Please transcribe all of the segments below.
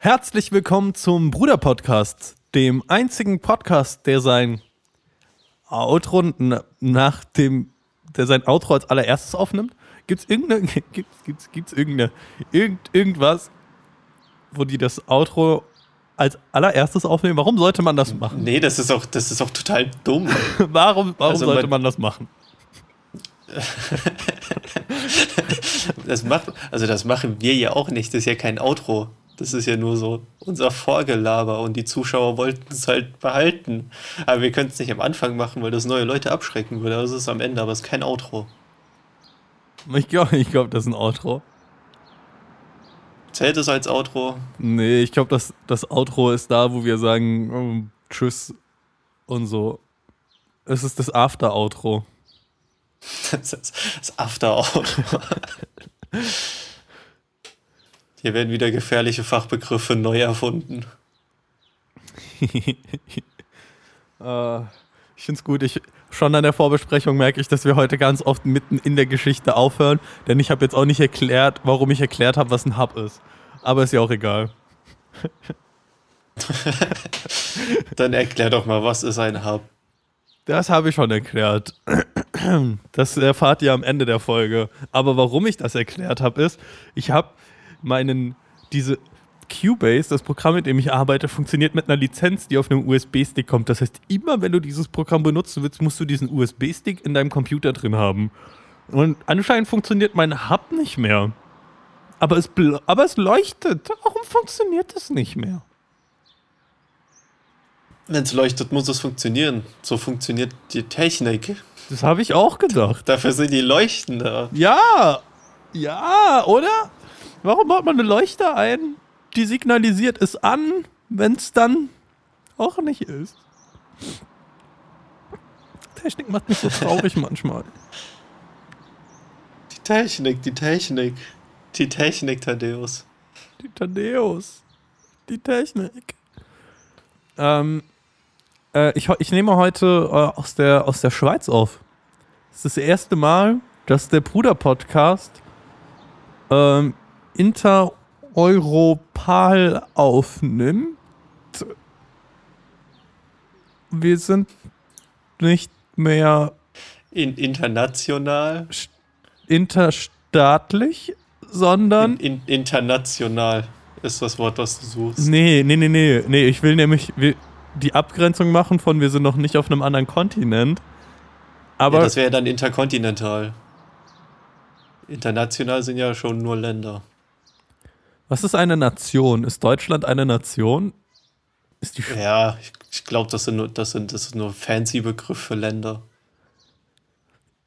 Herzlich willkommen zum Bruder-Podcast, dem einzigen Podcast, der sein Outro nach dem, der sein Outro als allererstes aufnimmt. Gibt's irgendeine, gibt's, gibt's, gibt's irgendeine, irgend, irgendwas, wo die das Outro als allererstes aufnehmen? Warum sollte man das machen? Nee, das ist auch, das ist auch total dumm. Warum, warum Also sollte man- man das machen? Das macht, also das machen wir ja auch nicht. Das ist ja kein Outro. Das ist ja nur so unser Vorgelaber und die Zuschauer wollten es halt behalten. Aber wir können es nicht am Anfang machen, weil das neue Leute abschrecken würde. Das ist am Ende, aber es ist kein Outro. Ich glaube, ich glaub, das ist ein Outro. Zählt es als Outro? Nee, ich glaube, das, das Outro ist da, wo wir sagen ähm, Tschüss und so. Es ist das After-Outro. Das ist das After-Outro. Hier werden wieder gefährliche Fachbegriffe neu erfunden. Äh, ich finde es gut. Ich, schon an der Vorbesprechung merke ich, dass wir heute ganz oft mitten in der Geschichte aufhören, denn ich habe jetzt auch nicht erklärt, warum ich erklärt habe, was ein Hub ist. Aber ist ja auch egal. Dann erklär doch mal, was ist ein Hub? Das habe ich schon erklärt. Das erfahrt ihr am Ende der Folge. Aber warum ich das erklärt habe, ist, ich habe meinen, diese Cubase, das Programm, mit dem ich arbeite, funktioniert mit einer Lizenz, die auf einem USB-Stick kommt. Das heißt, immer wenn du dieses Programm benutzen willst, musst du diesen USB-Stick in deinem Computer drin haben. Und anscheinend funktioniert mein Hub nicht mehr. Aber es, aber es leuchtet. Warum funktioniert das nicht mehr? Wenn es leuchtet, muss es funktionieren. So funktioniert die Technik. Das habe ich auch gedacht. Dafür sind die Leuchten da. Ja, ja, oder? Warum baut man eine Leuchte ein, die signalisiert es an, wenn es dann auch nicht ist? Technik macht mich so traurig manchmal. Die Technik, die Technik. Die Technik, Thaddeus. Die Thaddeus. Die Technik. Ähm, äh, ich, ich nehme heute äh, aus, der, aus der Schweiz auf. Es ist das erste Mal, dass der Bruder-Podcast ähm, intereuropal aufnimmt. Wir sind nicht mehr In, international. interstaatlich, sondern In, in, international ist das Wort, das du suchst. Nee, nee, nee, nee. Nee, ich will nämlich die Abgrenzung machen von wir sind noch nicht auf einem anderen Kontinent. Aber ja, das wäre dann interkontinental. International sind ja schon nur Länder. Was ist eine Nation? Ist Deutschland eine Nation? Ist die Sch Ja, ich, ich glaube, das sind nur, das sind, das ist nur fancy Begriff für Länder.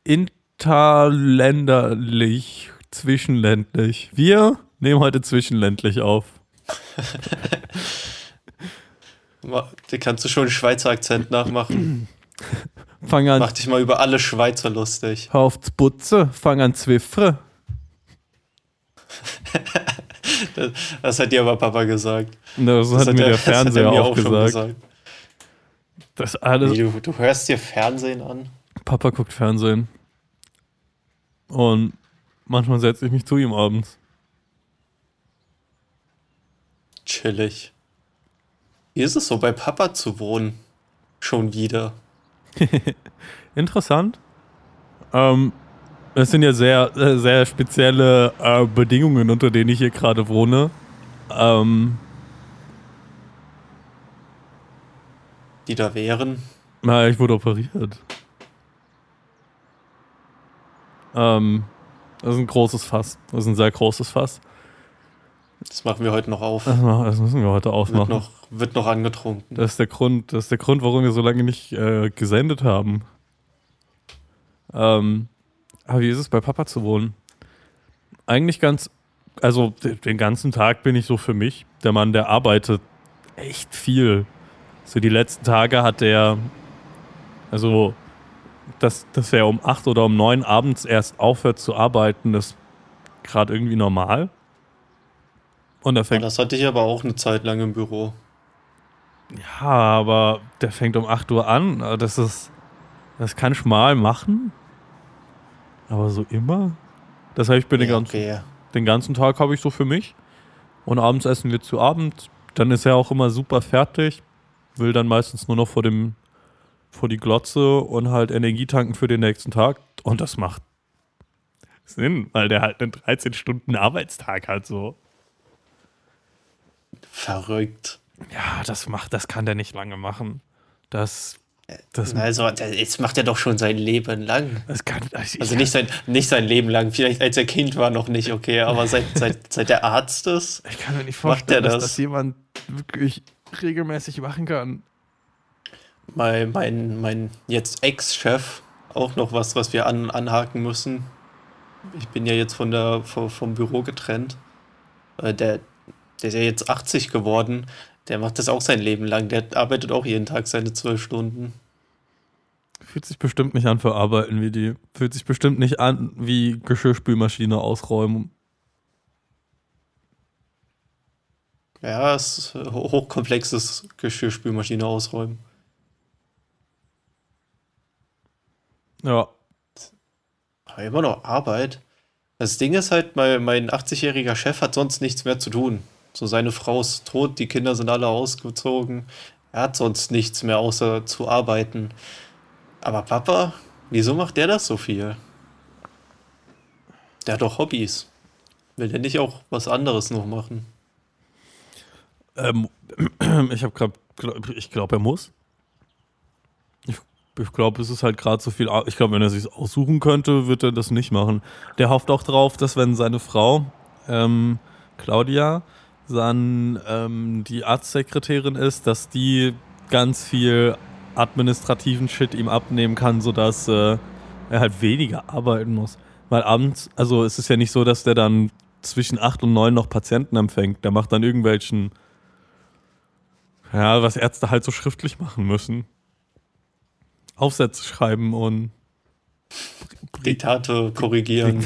interländerlich, zwischenländlich? Wir nehmen heute zwischenländlich auf. Da kannst du schon einen Schweizer Akzent nachmachen. Fang an, Mach dich mal über alle Schweizer lustig. hör auf zu Butze, fang an Zwiffre. Das, das hat dir aber Papa gesagt. Das, Das hat mir er- der das hat er Fernseher mir auch gesagt. Das alles. Nee, du, du hörst dir Fernsehen an? Papa guckt Fernsehen. Und manchmal setze ich mich zu ihm abends. Chillig. Wie ist es so, bei Papa zu wohnen? Schon wieder. Interessant. Ähm, es sind ja sehr, äh, sehr spezielle äh, Bedingungen, unter denen ich hier gerade wohne. Ähm, Die da wären. na, ich wurde operiert. Ähm, das ist ein großes Fass. Das ist ein sehr großes Fass. Das machen wir heute noch auf. Das das müssen wir heute Wird aufmachen. noch, wird noch angetrunken. Das ist der Grund, das ist der Grund, warum wir so lange nicht äh, gesendet haben. Ähm, aber wie ist es bei Papa zu wohnen? Eigentlich ganz, also den ganzen Tag bin ich so für mich. Der Mann, der arbeitet echt viel. So die letzten Tage hat er, also dass, dass er um acht oder um neun abends erst aufhört zu arbeiten, ist gerade irgendwie normal. Und er Ja, fängt das hatte ich aber auch eine Zeit lang im Büro. Ja, aber der fängt um 8 Uhr an. Das ist. Das kann ich mal machen. Aber so immer? Das heißt, ich bin den, Ja, ganzen, okay. den ganzen Tag habe ich so für mich. Und abends essen wir zu Abend. Dann ist er auch immer super fertig. Will dann meistens nur noch vor dem vor die Glotze und halt Energie tanken für den nächsten Tag. Und das macht Sinn, weil der halt einen 13 Stunden Arbeitstag hat so. Verrückt. Ja, das macht, das kann der nicht lange machen. Das, das, Also, jetzt macht er doch schon sein Leben lang. kann, ich, Also nicht sein, nicht sein Leben lang. Vielleicht als er Kind war noch nicht, okay, aber seit, seit, seit der Arzt ist. ich kann mir nicht vorstellen, dass das? das jemand wirklich regelmäßig machen kann. Mein, mein, mein jetzt Ex-Chef, auch noch was, was wir an, anhaken müssen. Ich bin ja jetzt von der, vom, vom Büro getrennt. Äh, Der, der ist ja jetzt 80 geworden. Der macht das auch sein Leben lang. Der arbeitet auch jeden Tag seine zwölf Stunden. Fühlt sich bestimmt nicht an für Arbeiten wie die. Fühlt sich bestimmt nicht an wie Geschirrspülmaschine ausräumen. Ja, es ist ho- hochkomplexes Geschirrspülmaschine ausräumen. Ja. Aber immer noch Arbeit. Das Ding ist halt, mein, mein 80-jähriger Chef hat sonst nichts mehr zu tun. So seine Frau ist tot, die Kinder sind alle ausgezogen. Er hat sonst nichts mehr außer zu arbeiten. Aber Papa, wieso macht der das so viel? Der hat doch Hobbys. Will der nicht auch was anderes noch machen? Ähm, ich habe gerade, ich glaube, er muss. Ich, ich glaube, es ist halt gerade so viel. Ich glaube, wenn er sich aussuchen könnte, wird er das nicht machen. Der hofft auch drauf, dass wenn seine Frau ähm, Claudia dann ähm, die Arztsekretärin ist, dass die ganz viel administrativen Shit ihm abnehmen kann, sodass äh, er halt weniger arbeiten muss. Weil abends, also es ist ja nicht so, dass der dann zwischen 8 und 9 noch Patienten empfängt. Der macht dann irgendwelchen ja, was Ärzte halt so schriftlich machen müssen. Aufsätze schreiben und Diktate korrigieren.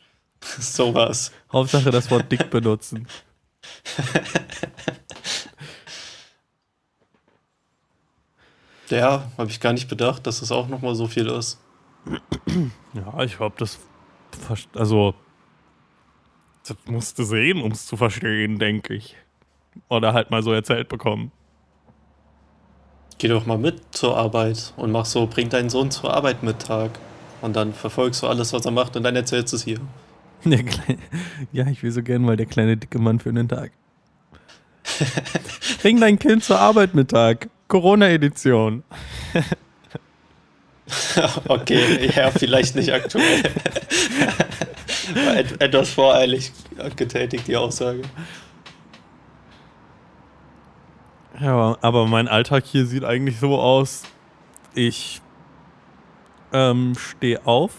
Sowas. Hauptsache das Wort dick benutzen. Ja, habe ich gar nicht bedacht, dass das auch nochmal so viel ist. Ja, ich glaube, das. Also. Das musste sehen, um es zu verstehen, denke ich. Oder halt mal so erzählt bekommen. Geh doch mal mit zur Arbeit und mach so, bring deinen Sohn zur Arbeit mit Tag. Und dann verfolgst du alles, was er macht und dann erzählst du es hier. Der Kleine, ja, ich will so gern mal der kleine dicke Mann für den Tag. Bring dein Kind zur Arbeit Mittag. Corona-Edition. okay, ja, vielleicht nicht aktuell. Et etwas voreilig getätigt, die Aussage. Ja, aber mein Alltag hier sieht eigentlich so aus. Ich ähm, stehe auf.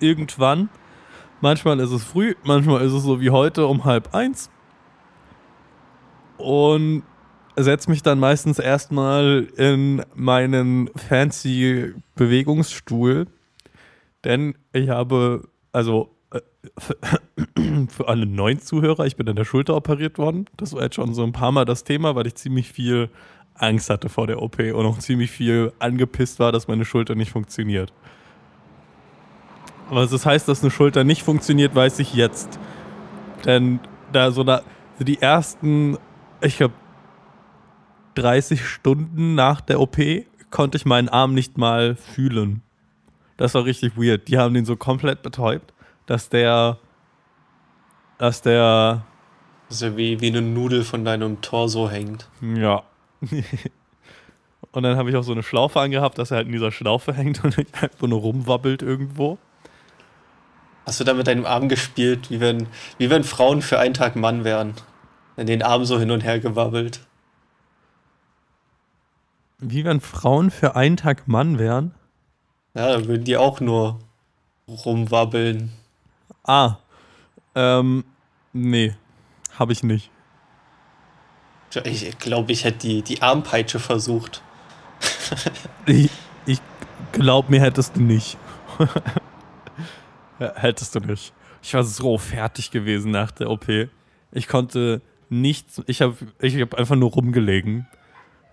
Irgendwann. Manchmal ist es früh, manchmal ist es so wie heute um halb eins. Und setze mich dann meistens erstmal in meinen fancy Bewegungsstuhl. Denn ich habe, also äh, für, alle neuen Zuhörer, ich bin an der Schulter operiert worden. Das war jetzt schon so ein paar Mal das Thema, weil ich ziemlich viel Angst hatte vor der OP und auch ziemlich viel angepisst war, dass meine Schulter nicht funktioniert. Aber das heißt, dass eine Schulter nicht funktioniert, weiß ich jetzt. Denn da so da, die ersten, ich glaube, 30 Stunden nach der OP konnte ich meinen Arm nicht mal fühlen. Das war richtig weird. Die haben den so komplett betäubt, dass der, dass der, Das ist ja wie, wie eine Nudel von deinem Torso hängt. ja. Und dann habe ich auch so eine Schlaufe angehabt, dass er halt in dieser Schlaufe hängt und einfach nur rumwabbelt irgendwo. Hast du da mit deinem Arm gespielt, wie wenn, wie wenn Frauen für einen Tag Mann wären? In den Arm so hin und her gewabbelt. Wie wenn Frauen für einen Tag Mann wären. Ja, dann würden die auch nur rumwabbeln. Ah, ähm, nee, habe ich nicht. Ich glaube, ich hätte die, die Armpeitsche versucht. Ich, ich glaub mir hättest du nicht. Hättest du nicht. Ich war so fertig gewesen nach der OP. Ich konnte nichts, ich habe ich hab einfach nur rumgelegen.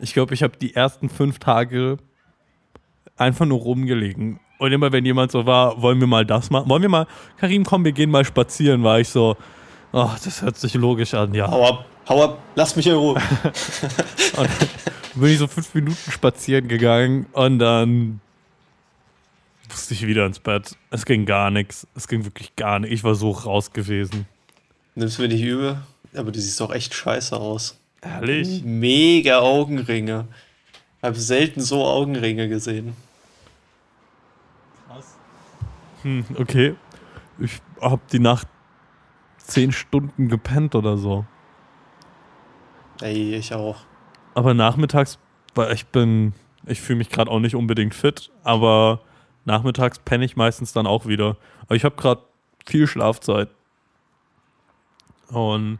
Ich glaube, ich habe die ersten fünf Tage einfach nur rumgelegen. Und immer wenn jemand so war, wollen wir mal das machen? Wollen wir mal, Karim, komm, wir gehen mal spazieren, war ich so, Oh, das hört sich logisch an, ja. Hau ab, hau ab, lass mich in Ruhe. und bin ich so fünf Minuten spazieren gegangen und dann musste ich wieder ins Bett. Es ging gar nichts. Es ging wirklich gar nichts. Ich war so raus gewesen. Nimmst du mir nicht übel? Aber du siehst doch echt scheiße aus. Ehrlich? Mega Augenringe. Hab selten so Augenringe gesehen. Krass. Hm, okay. Ich hab die Nacht zehn Stunden gepennt oder so. Ey, ich auch. Aber nachmittags, weil ich bin, ich fühle mich gerade auch nicht unbedingt fit, aber nachmittags penne ich meistens dann auch wieder. Aber ich habe gerade viel Schlafzeit. Und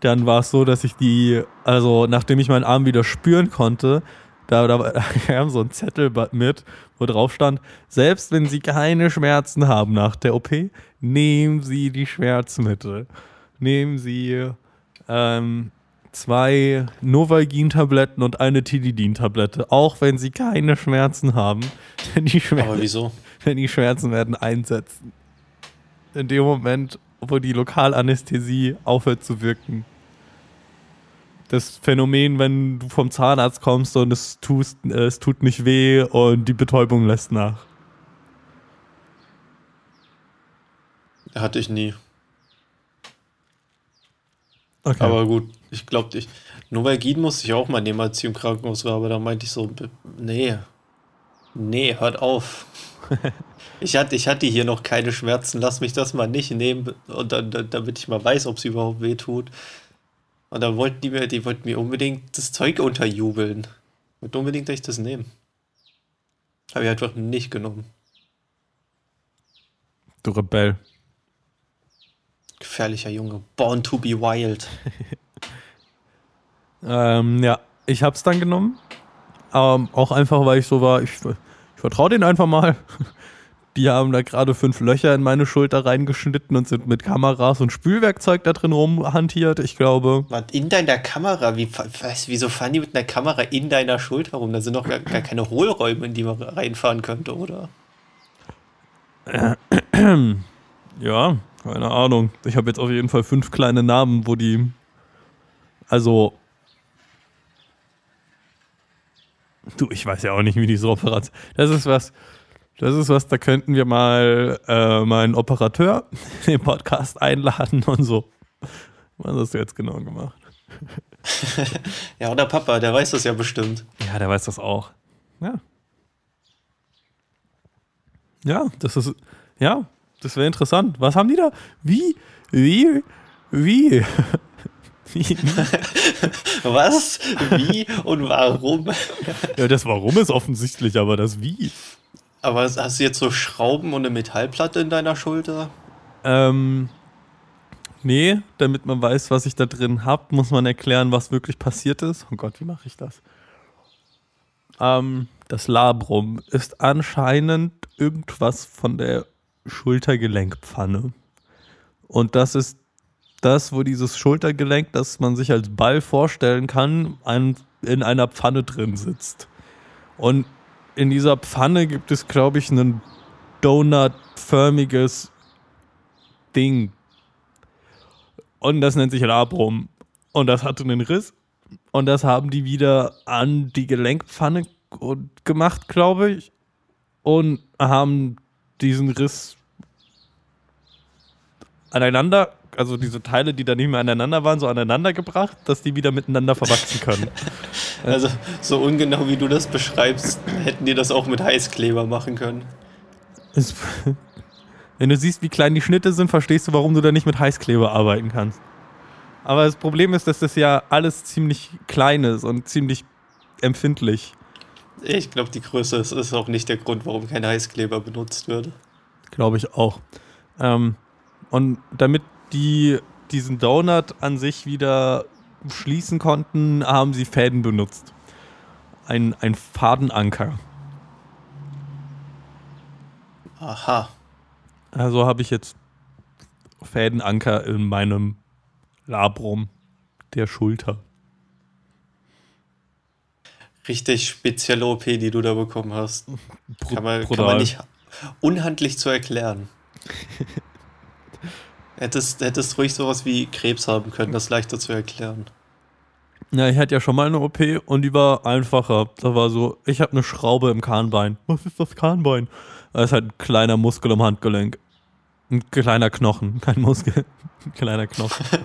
dann war es so, dass ich die, also nachdem ich meinen Arm wieder spüren konnte, da, da, da kam so ein Zettel mit, wo drauf stand, selbst wenn Sie keine Schmerzen haben nach der OP, nehmen Sie die Schmerzmittel. Nehmen Sie ähm, zwei Novalgin-Tabletten und eine Tilidin-Tablette, auch wenn Sie keine Schmerzen haben. Denn die Schmerzen, Aber wieso? Denn die Schmerzen werden einsetzen. In dem Moment, wo die Lokalanästhesie aufhört zu wirken. Das Phänomen, wenn du vom Zahnarzt kommst und es, tust, äh, es tut nicht weh und die Betäubung lässt nach. Hatte ich nie. Okay. Aber gut, ich glaube, ich, Novalgin musste ich auch mal nehmen, als ich im Krankenhaus war, aber da meinte ich so, nee, nee, hört auf. ich, hatte, ich hatte hier noch keine Schmerzen, lass mich das mal nicht nehmen, und dann, damit ich mal weiß, ob es überhaupt weh tut. Und dann wollten die mir, die wollten mir unbedingt das Zeug unterjubeln. Und unbedingt, dass ich das nehme. Habe ich einfach nicht genommen. Du Rebell. Gefährlicher Junge. Born to be wild. ähm, ja, ich hab's dann genommen. Ähm, auch einfach, weil ich so war, ich, ich vertraue denen einfach mal. Die haben da gerade fünf Löcher in meine Schulter reingeschnitten und sind mit Kameras und Spülwerkzeug da drin rumhantiert. Ich glaube. In deiner Kamera? Wie, was, wieso fahren die mit einer Kamera in deiner Schulter rum? Da sind doch gar, gar keine Hohlräume, in die man reinfahren könnte, oder? Ja, keine Ahnung. Ich habe jetzt auf jeden Fall fünf kleine Namen, wo die. Also. Du, ich weiß ja auch nicht, wie diese Operation. Das ist was. Das ist was, da könnten wir mal äh, meinen Operateur in den Podcast einladen und so. Was hast du jetzt genau gemacht? ja, oder Papa, der weiß das ja bestimmt. Ja, der weiß das auch. Ja. Ja, das ist. Ja, das wäre interessant. Was haben die da? Wie? Wie? Wie? Wie? Was? Wie und warum? Ja, das Warum ist offensichtlich, aber das Wie. Aber hast du jetzt so Schrauben und eine Metallplatte in deiner Schulter? Ähm, nee, damit man weiß, was ich da drin habe, muss man erklären, was wirklich passiert ist. Oh Gott, wie mache ich das? Ähm, das Labrum ist anscheinend irgendwas von der Schultergelenkpfanne. Und das ist das, wo dieses Schultergelenk, das man sich als Ball vorstellen kann, ein, in einer Pfanne drin sitzt. Und in dieser Pfanne gibt es, glaube ich, ein Donut-förmiges Ding. Und das nennt sich Labrum. Und das hatte einen Riss. Und das haben die wieder an die Gelenkpfanne gemacht, glaube ich. Und haben diesen Riss aneinander, also diese Teile, die da nicht mehr aneinander waren, so aneinander gebracht, dass die wieder miteinander verwachsen können. Also so ungenau wie du das beschreibst, hätten die das auch mit Heißkleber machen können. Wenn du siehst, wie klein die Schnitte sind, verstehst du, warum du da nicht mit Heißkleber arbeiten kannst. Aber das Problem ist, dass das ja alles ziemlich klein ist und ziemlich empfindlich. Ich glaube, die Größe ist, ist, auch nicht der Grund, warum kein Heißkleber benutzt wird. Glaube ich auch. Ähm, und damit die diesen Donut an sich wieder schließen konnten, haben sie Fäden benutzt. Ein, ein Fadenanker. Aha. Also habe ich jetzt Fädenanker in meinem Labrum der Schulter. Richtig spezielle OP, die du da bekommen hast. Kann man, kann man nicht unhandlich zu erklären. Hättest, hättest ruhig sowas wie Krebs haben können, das leichter zu erklären. Ja, ich hatte ja schon mal eine OP und die war einfacher. Da war so, ich habe eine Schraube im Kahnbein. Was ist das Kahnbein? Das ist halt ein kleiner Muskel im Handgelenk. Ein kleiner Knochen, kein Muskel. Ein kleiner Knochen.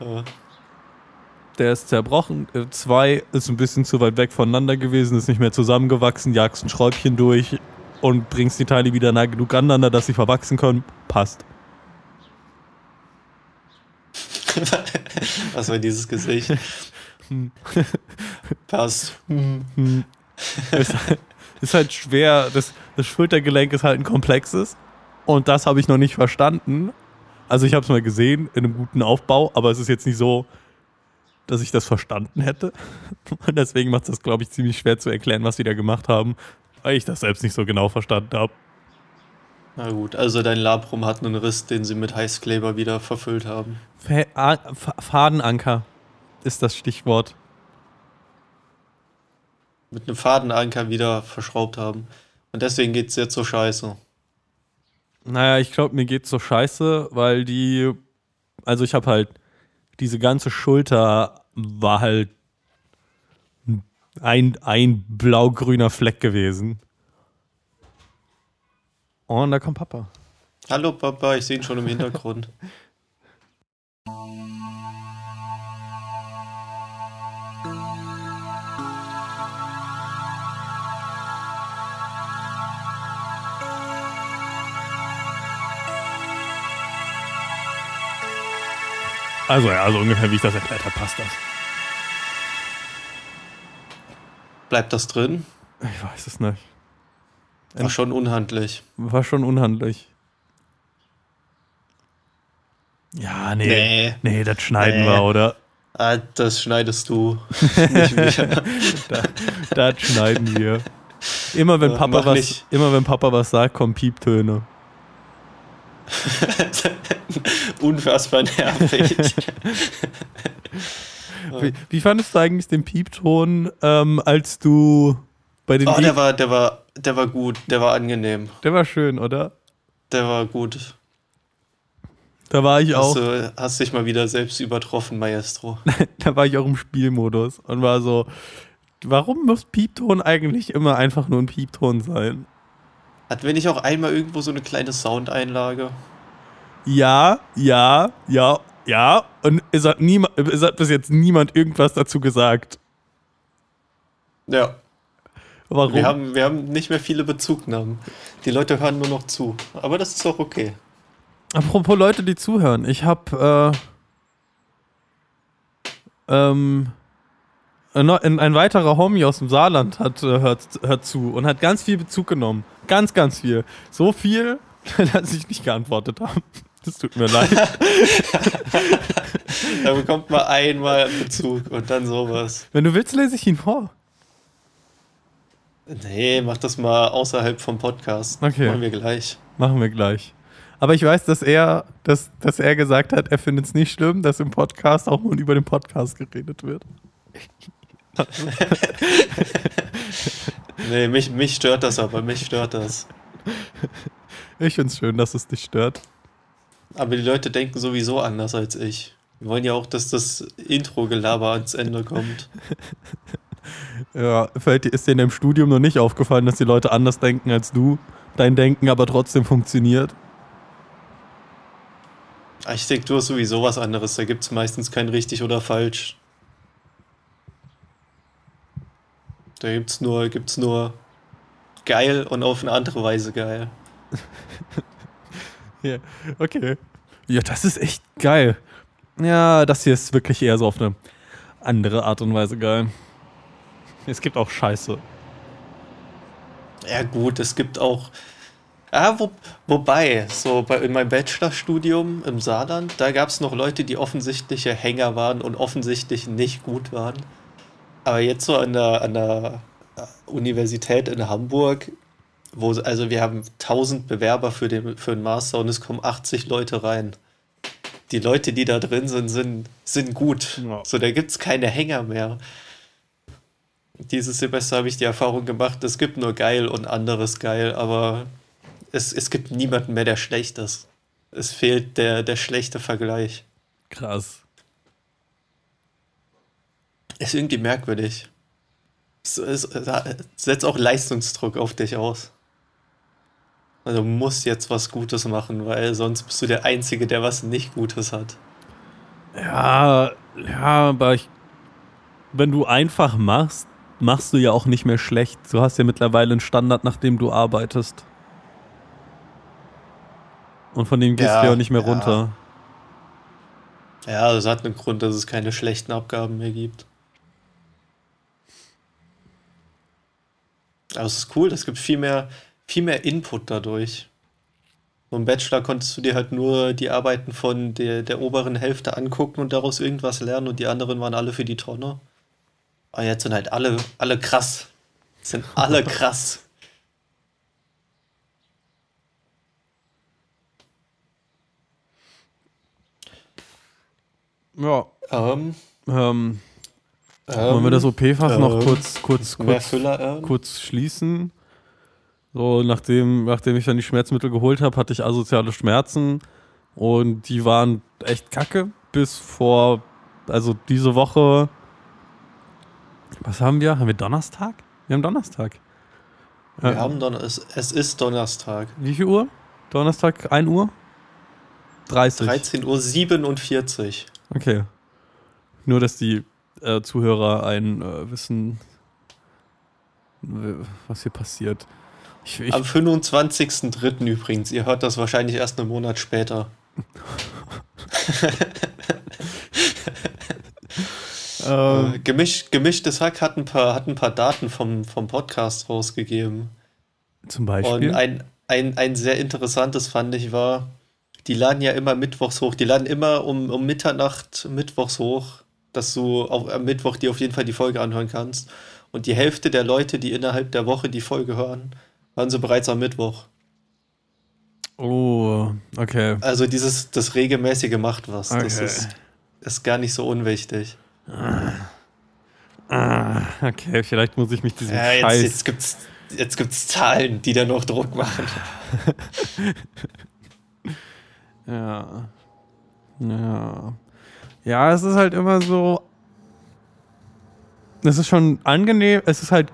Ja. Der ist zerbrochen. Äh, Zwei ist ein bisschen zu weit weg voneinander gewesen, ist nicht mehr zusammengewachsen, jagst ein Schräubchen durch und bringst die Teile wieder nah genug aneinander, dass sie verwachsen können. Passt. Was war dieses Gesicht? Passt. ist, ist halt schwer. Das, das Schultergelenk ist halt ein komplexes. Und das habe ich noch nicht verstanden. Also ich habe es mal gesehen in einem guten Aufbau, aber es ist jetzt nicht so, dass ich das verstanden hätte. Und deswegen macht es das, glaube ich, ziemlich schwer zu erklären, was sie da gemacht haben, weil ich das selbst nicht so genau verstanden habe. Na gut, also dein Labrum hat einen Riss, den sie mit Heißkleber wieder verfüllt haben. Fa- Fadenanker ist das Stichwort. Mit einem Fadenanker wieder verschraubt haben. Und deswegen geht's jetzt so scheiße. Naja, ich glaube, mir geht's so scheiße, weil die, also ich habe halt, diese ganze Schulter war halt ein, ein blau-grüner Fleck gewesen. Und da kommt Papa. Hallo Papa, ich sehe ihn schon im Hintergrund. Also ja, also ungefähr wie ich das erklärt habe, passt das. Bleibt das drin? Ich weiß es nicht. War schon unhandlich. War schon unhandlich. Ja, nee. Nee, Nee. das schneiden Nee. wir, oder? Ah, das schneidest du. Nicht wir. Das schneiden wir. Immer wenn Ja, Papa mach was, nicht. immer wenn Papa was sagt, kommen Pieptöne. Unfassbar nervig. Wie, wie fandest du eigentlich den Piepton, ähm, als du bei den Oh, der war, der war, der war gut, der war angenehm. der war schön, oder? Der war gut. Da war ich auch, Hast, du, hast dich mal wieder selbst übertroffen, Maestro. da war ich auch im Spielmodus und war so, warum muss Piepton eigentlich immer einfach nur ein Piepton sein? Hatten wir nicht auch einmal irgendwo so eine kleine Soundeinlage? Ja, ja, ja, ja. Und es hat, niemand, es hat bis jetzt niemand irgendwas dazu gesagt. Ja. Warum? Wir haben, wir haben nicht mehr viele Bezugnahmen. Die Leute hören nur noch zu. Aber das ist auch okay. Apropos Leute, die zuhören, ich habe äh, ähm, ein weiterer Homie aus dem Saarland hat äh, hört, hört zu und hat ganz viel Bezug genommen. Ganz, ganz viel. So viel, dass ich nicht geantwortet habe. Das tut mir leid. Da bekommt man einmal Bezug und dann sowas. Wenn du willst, lese ich ihn vor. Nee, mach das mal außerhalb vom Podcast. Okay. Machen wir gleich. Machen wir gleich. Aber ich weiß, dass er, dass, dass er gesagt hat, er findet es nicht schlimm, dass im Podcast auch mal über den Podcast geredet wird. Nee, mich, mich stört das aber, mich stört das. Ich finde es schön, dass es dich stört. Aber die Leute denken sowieso anders als ich. Wir wollen ja auch, dass das Intro-Gelaber ans Ende kommt. Ja, dir- ist dir in deinem Studium noch nicht aufgefallen, dass die Leute anders denken als du, dein Denken aber trotzdem funktioniert? Architektur ist sowieso was anderes. Da gibt es meistens kein richtig oder falsch. Da gibt's nur, gibt's nur geil und auf eine andere Weise geil. Ja, okay. Ja, das ist echt geil. Ja, das hier ist wirklich eher so auf eine andere Art und Weise geil. Es gibt auch Scheiße. Ja gut, es gibt auch. Ah, wo, wobei, so bei, in meinem Bachelorstudium im Saarland, da gab es noch Leute, die offensichtliche Hänger waren und offensichtlich nicht gut waren. Aber jetzt so an der, an der äh, Universität in Hamburg, wo, also wir haben 1000 Bewerber für den, für den Master und es kommen 80 Leute rein. Die Leute, die da drin sind, sind, sind gut. Ja. So, da gibt es keine Hänger mehr. Dieses Semester habe ich die Erfahrung gemacht, es gibt nur geil und anderes geil, aber es, es gibt niemanden mehr, der schlecht ist. Es fehlt der, der schlechte Vergleich. Krass. Ist irgendwie merkwürdig. Es, es, es setzt auch Leistungsdruck auf dich aus. Also du musst jetzt was Gutes machen, weil sonst bist du der Einzige, der was nicht Gutes hat. Ja, ja, aber ich, wenn du einfach machst, machst du ja auch nicht mehr schlecht. Du hast ja mittlerweile einen Standard, nach dem du arbeitest. Und von dem gehst Ja, du ja auch nicht mehr ja. runter. Ja, das hat einen Grund, dass es keine schlechten Abgaben mehr gibt. Aber es ist cool, es gibt viel mehr, viel mehr Input dadurch. So im Bachelor konntest du dir halt nur die Arbeiten von der, der oberen Hälfte angucken und daraus irgendwas lernen und die anderen waren alle für die Tonne. Aber jetzt sind halt alle, alle krass. Sind alle krass. Ja. Ähm, Ähm, wollen wir das OP-Fass noch ähm, kurz, kurz, mehr kurz, Füller, ähm? kurz schließen? So, nachdem, nachdem ich dann die Schmerzmittel geholt habe, hatte ich asoziale Schmerzen und die waren echt kacke bis vor, also diese Woche. Was haben wir? Haben wir Donnerstag? Wir haben Donnerstag. Wir Äh, haben Don es, es ist Donnerstag. Wie viel Uhr? Donnerstag 1 Uhr? 30. 13.47 Uhr. Okay. Nur, dass die äh, Zuhörer ein äh, wissen, was hier passiert. Ich, ich, Am 25.03. übrigens. Ihr hört das wahrscheinlich erst einen Monat später. ähm, Äh, Gemisch, gemischtes Hack hat ein paar, hat ein paar Daten vom, vom Podcast rausgegeben. zum Und Beispiel. ein, ein, ein sehr interessantes fand ich war, die laden ja immer mittwochs hoch. Die laden immer um, um Mitternacht mittwochs hoch, dass du auf, am Mittwoch dir auf jeden Fall die Folge anhören kannst. Und die Hälfte der Leute, die innerhalb der Woche die Folge hören, hören sie bereits am Mittwoch. oh, okay. Also dieses, das regelmäßige macht was. Das Okay. ist, ist gar nicht so unwichtig. Ah, okay, vielleicht muss ich mich diesem Ja, jetzt, Scheiß. jetzt gibt's jetzt gibt's Zahlen, die da noch Druck machen. Ja. Ja. Ja, es ist halt immer so. Es ist schon angenehm. Es ist halt.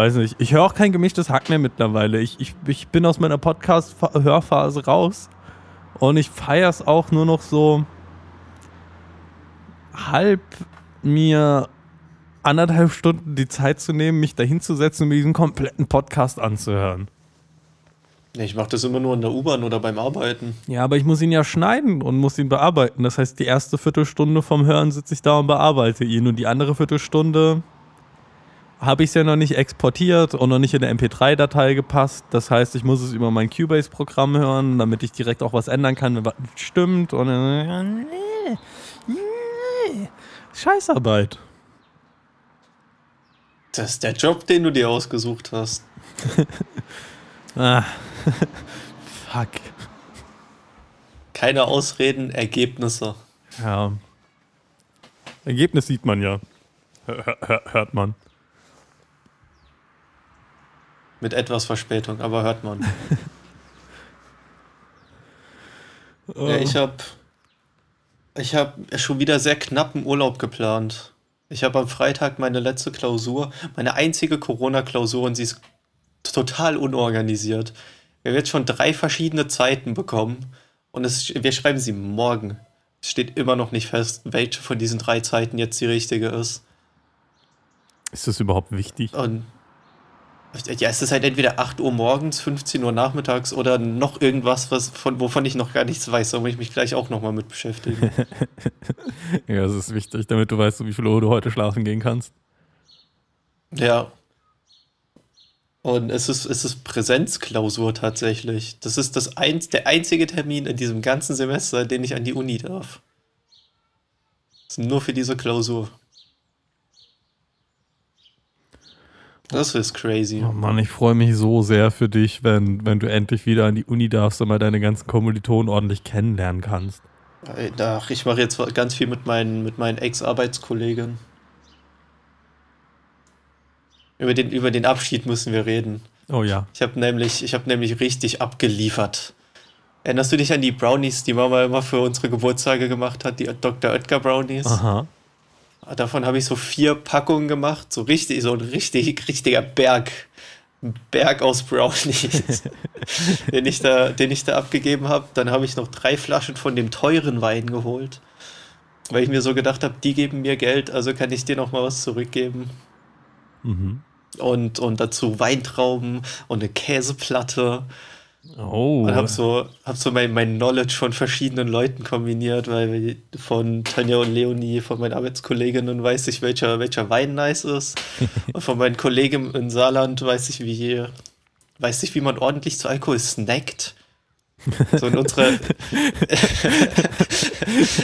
Ich weiß nicht. Ich höre auch kein gemischtes Hack mehr mittlerweile. Ich, ich, ich bin aus meiner Podcast-Hörphase raus. Und ich feiere es auch nur noch so. halb mir anderthalb Stunden die Zeit zu nehmen, mich dahinzusetzen und mir diesen kompletten Podcast anzuhören. Ich mache das immer nur in der U-Bahn oder beim Arbeiten. Ja, aber ich muss ihn ja schneiden und muss ihn bearbeiten. Das heißt, die erste Viertelstunde vom Hören sitze ich da und bearbeite ihn. Und die andere Viertelstunde habe ich es ja noch nicht exportiert und noch nicht in der MP3-Datei gepasst. Das heißt, ich muss es über mein Cubase-Programm hören, damit ich direkt auch was ändern kann, wenn was stimmt. Und äh, nee, nee. Scheißarbeit. Das ist der Job, den du dir ausgesucht hast. Ah. Fuck. Keine Ausreden, Ergebnisse. Ja. Ergebnis sieht man ja. Hör, hör, hört man. Mit etwas Verspätung, aber hört man. Ja, ich habe ich hab schon wieder sehr knappen Urlaub geplant. Ich habe am Freitag meine letzte Klausur, meine einzige Corona-Klausur und sie ist total unorganisiert. Wir haben jetzt schon drei verschiedene Zeiten bekommen und es, wir schreiben sie morgen. Es steht immer noch nicht fest, welche von diesen drei Zeiten jetzt die richtige ist. Ist das überhaupt wichtig? Und ja, es ist halt entweder 8 Uhr morgens, 15 Uhr nachmittags oder noch irgendwas, was von, wovon ich noch gar nichts weiß. Da muss ich mich gleich auch nochmal mit beschäftigen. Ja, das ist wichtig, damit du weißt, wie viel Uhr du heute schlafen gehen kannst. ja. Und es ist, es ist Präsenzklausur tatsächlich. Das ist das eins, der einzige Termin in diesem ganzen Semester, den ich an die Uni darf. Das ist nur für diese Klausur. Das ist crazy. Oh Mann, ich freue mich so sehr für dich, wenn, wenn du endlich wieder an die Uni darfst und mal deine ganzen Kommilitonen ordentlich kennenlernen kannst. Ach, ich mache jetzt ganz viel mit meinen, mit meinen Ex-Arbeitskollegen. Über den, über den Abschied müssen wir reden. Oh ja. Ich habe nämlich, ich hab nämlich richtig abgeliefert. Erinnerst du dich an die Brownies, die Mama immer für unsere Geburtstage gemacht hat, die Dr. Oetker Brownies? Aha. Davon habe ich so vier Packungen gemacht, so richtig, so ein richtig, richtiger Berg. Berg aus Brownies, den, ich da, den ich da abgegeben habe. Dann habe ich noch drei Flaschen von dem teuren Wein geholt, weil ich mir so gedacht habe, die geben mir Geld, also kann ich dir noch mal was zurückgeben. Mhm. Und, und dazu Weintrauben und eine Käseplatte. Oh. Und habe so, hab so mein, mein Knowledge von verschiedenen Leuten kombiniert, weil von Tanja und Leonie, von meinen Arbeitskolleginnen weiß ich, welcher, welcher Wein nice ist. und von meinen Kollegen in Saarland weiß ich, wie, weiß ich, wie man ordentlich zu Alkohol snackt. So in unserer.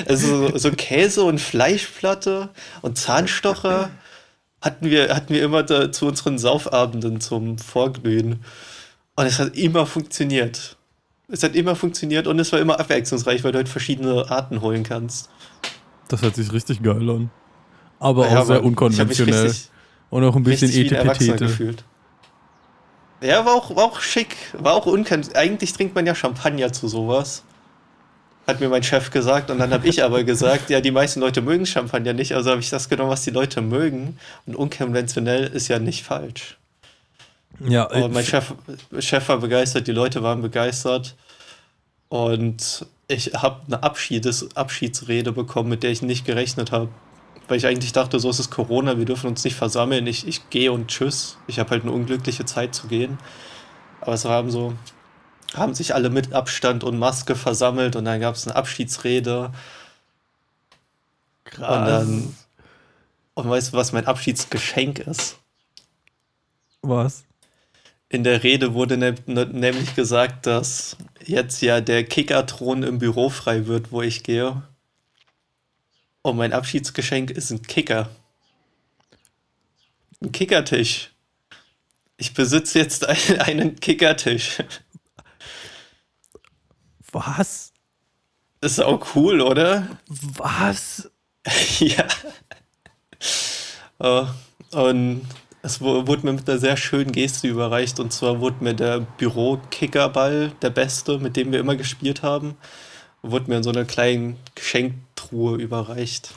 also so Käse und Fleischplatte und Zahnstocher hatten wir, hatten wir immer da, zu unseren Saufabenden zum Vorglühen. Und es hat immer funktioniert. Es hat immer funktioniert und es war immer abwechslungsreich, weil du halt verschiedene Arten holen kannst. Das hört sich richtig geil an. Aber Ja, auch sehr unkonventionell. richtig- Und auch ein bisschen Erwachsener Etepetete. gefühlt. Ja, war auch, war auch schick. War auch unkennt. Eigentlich trinkt man ja Champagner zu sowas. Hat mir mein Chef gesagt. Und dann habe ich aber gesagt, ja, die meisten Leute mögen Champagner nicht. Also habe ich das genommen, was die Leute mögen. Und unkonventionell ist ja nicht falsch. Ja, Aber mein Chef, Chef war begeistert, die Leute waren begeistert. Und ich habe eine Abschiedes, Abschiedsrede bekommen, mit der ich nicht gerechnet habe. Weil ich eigentlich dachte, so ist es Corona, wir dürfen uns nicht versammeln. Ich, ich gehe und tschüss. Ich habe halt eine unglückliche Zeit zu gehen. Aber es haben so, haben sich alle mit Abstand und Maske versammelt und dann gab es eine Abschiedsrede. Und dann, und weißt du, was mein Abschiedsgeschenk ist? was? In der Rede wurde ne ne nämlich gesagt, dass jetzt ja der Kickerthron im Büro frei wird, wo ich gehe. Und mein Abschiedsgeschenk ist ein Kicker. Ein Kickertisch. Ich besitze jetzt ein, einen Kickertisch. Was? Ist auch cool, oder? Was? ja. Äh, und es wu- wurde mir mit einer sehr schönen Geste überreicht. Und zwar wurde mir der Büro-Kickerball, der beste, mit dem wir immer gespielt haben, wurde mir in so einer kleinen Geschenktruhe überreicht.